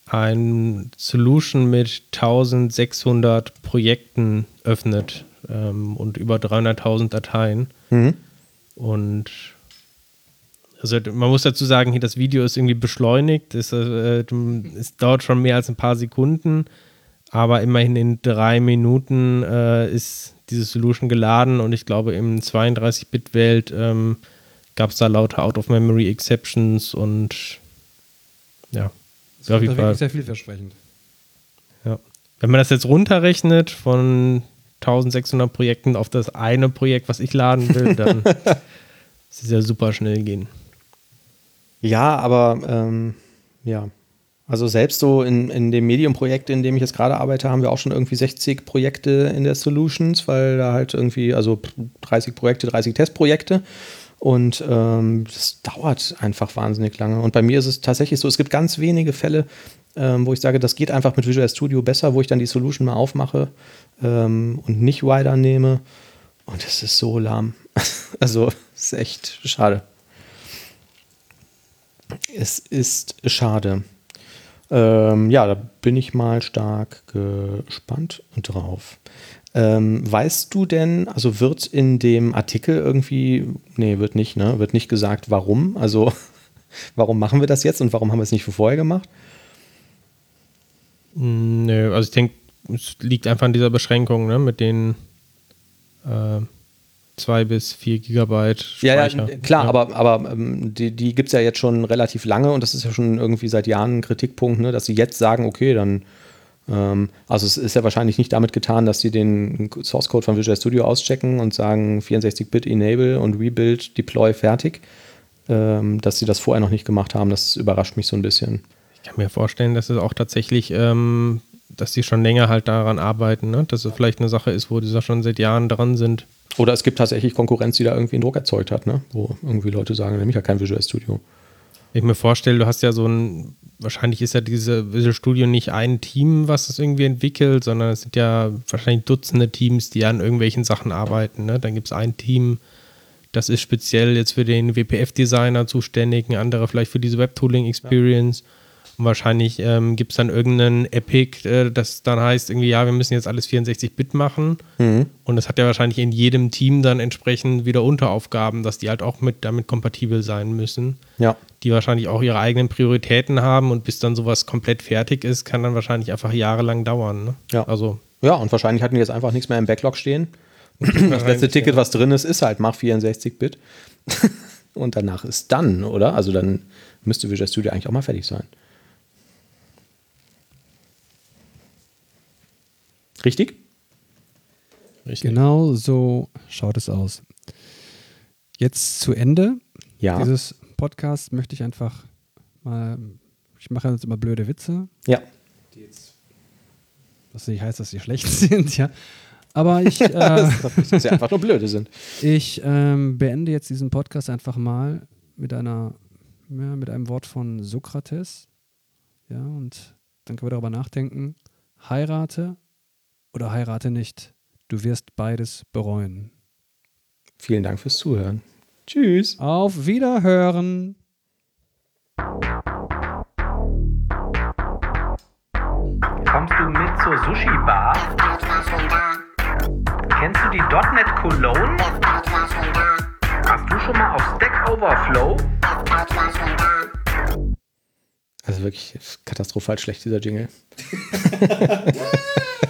ein Solution mit 1600 Projekten öffnet ähm, und über 300.000 Dateien. Mhm. Und also man muss dazu sagen, hier das Video ist irgendwie beschleunigt. Es, äh, es dauert schon mehr als ein paar Sekunden aber immerhin in drei Minuten äh, ist diese Solution geladen und ich glaube, im 32-Bit-Welt ähm, gab es da lauter Out-of-Memory-Exceptions und ja. Das war wirklich sehr vielversprechend. Ja. Wenn man das jetzt runterrechnet von 1600 Projekten auf das eine Projekt, was ich laden will, dann ist es ja super schnell gehen. Ja, aber ähm, ja, also selbst so in, in dem Medium-Projekt, in dem ich jetzt gerade arbeite, haben wir auch schon irgendwie 60 Projekte in der Solutions, weil da halt irgendwie, also 30 Projekte, 30 Testprojekte. Und ähm, das dauert einfach wahnsinnig lange. Und bei mir ist es tatsächlich so, es gibt ganz wenige Fälle, ähm, wo ich sage, das geht einfach mit Visual Studio besser, wo ich dann die Solution mal aufmache ähm, und nicht Wider nehme. Und es ist so lahm. also, es ist echt schade. Es ist schade. Ähm, ja, da bin ich mal stark gespannt drauf. Ähm, weißt du denn, also wird in dem Artikel irgendwie, nee, wird nicht, ne? Wird nicht gesagt, warum? Also, warum machen wir das jetzt und warum haben wir es nicht vorher gemacht? Nö, also ich denke, es liegt einfach an dieser Beschränkung, ne? Mit den äh, zwei bis vier Gigabyte Speicher. Ja, ja klar, ja. aber, aber ähm, die, die gibt es ja jetzt schon relativ lange und das ist ja schon irgendwie seit Jahren ein Kritikpunkt, ne, dass sie jetzt sagen, okay, dann ähm, also es ist ja wahrscheinlich nicht damit getan, dass sie den Source Code von Visual Studio auschecken und sagen 64-Bit Enable und Rebuild, Deploy fertig. Ähm, dass sie das vorher noch nicht gemacht haben, das überrascht mich so ein bisschen. Ich kann mir vorstellen, dass es auch tatsächlich ähm, dass die schon länger halt daran arbeiten, ne? dass es vielleicht eine Sache ist, wo die schon seit Jahren dran sind. Oder es gibt tatsächlich Konkurrenz, die da irgendwie einen Druck erzeugt hat, ne? wo irgendwie Leute sagen, nämlich ja kein Visual Studio. Ich mir vorstelle, du hast ja so ein, wahrscheinlich ist ja diese Visual Studio nicht ein Team, was das irgendwie entwickelt, sondern es sind ja wahrscheinlich Dutzende Teams, die an irgendwelchen Sachen arbeiten. Ne? Dann gibt es ein Team, das ist speziell jetzt für den WPF-Designer zuständig, ein anderer vielleicht für diese Webtooling-Experience. Ja. Und wahrscheinlich ähm, gibt es dann irgendeinen Epic, äh, das dann heißt, irgendwie, ja, wir müssen jetzt alles 64-Bit machen. Mhm. Und es hat ja wahrscheinlich in jedem Team dann entsprechend wieder Unteraufgaben, dass die halt auch mit damit kompatibel sein müssen. Ja. Die wahrscheinlich auch ihre eigenen Prioritäten haben und bis dann sowas komplett fertig ist, kann dann wahrscheinlich einfach jahrelang dauern. Ne? Ja. Also. Ja, und wahrscheinlich hatten die jetzt einfach nichts mehr im Backlog stehen. Das letzte Ticket, was drin ist, ist halt mach 64-Bit. und danach ist dann, oder? Also dann müsste Visual Studio eigentlich auch mal fertig sein. Richtig? Richtig. Genau so schaut es aus. Jetzt zu Ende ja. dieses Podcasts möchte ich einfach mal, ich mache jetzt immer blöde Witze. Ja. Die jetzt, was nicht heißt, dass sie schlecht sind, ja. Aber ich. Äh, dass sie einfach nur blöde sind. Ich ähm, beende jetzt diesen Podcast einfach mal mit einer, ja, mit einem Wort von Sokrates. Ja, und dann können wir darüber nachdenken. Heirate oder heirate nicht. Du wirst beides bereuen. Vielen Dank fürs Zuhören. Tschüss. Auf Wiederhören. Kommst du mit zur Sushi Bar? Kennst du die .NET Cologne? Hast du schon mal auf Stack Overflow? Also wirklich katastrophal schlecht, dieser Jingle.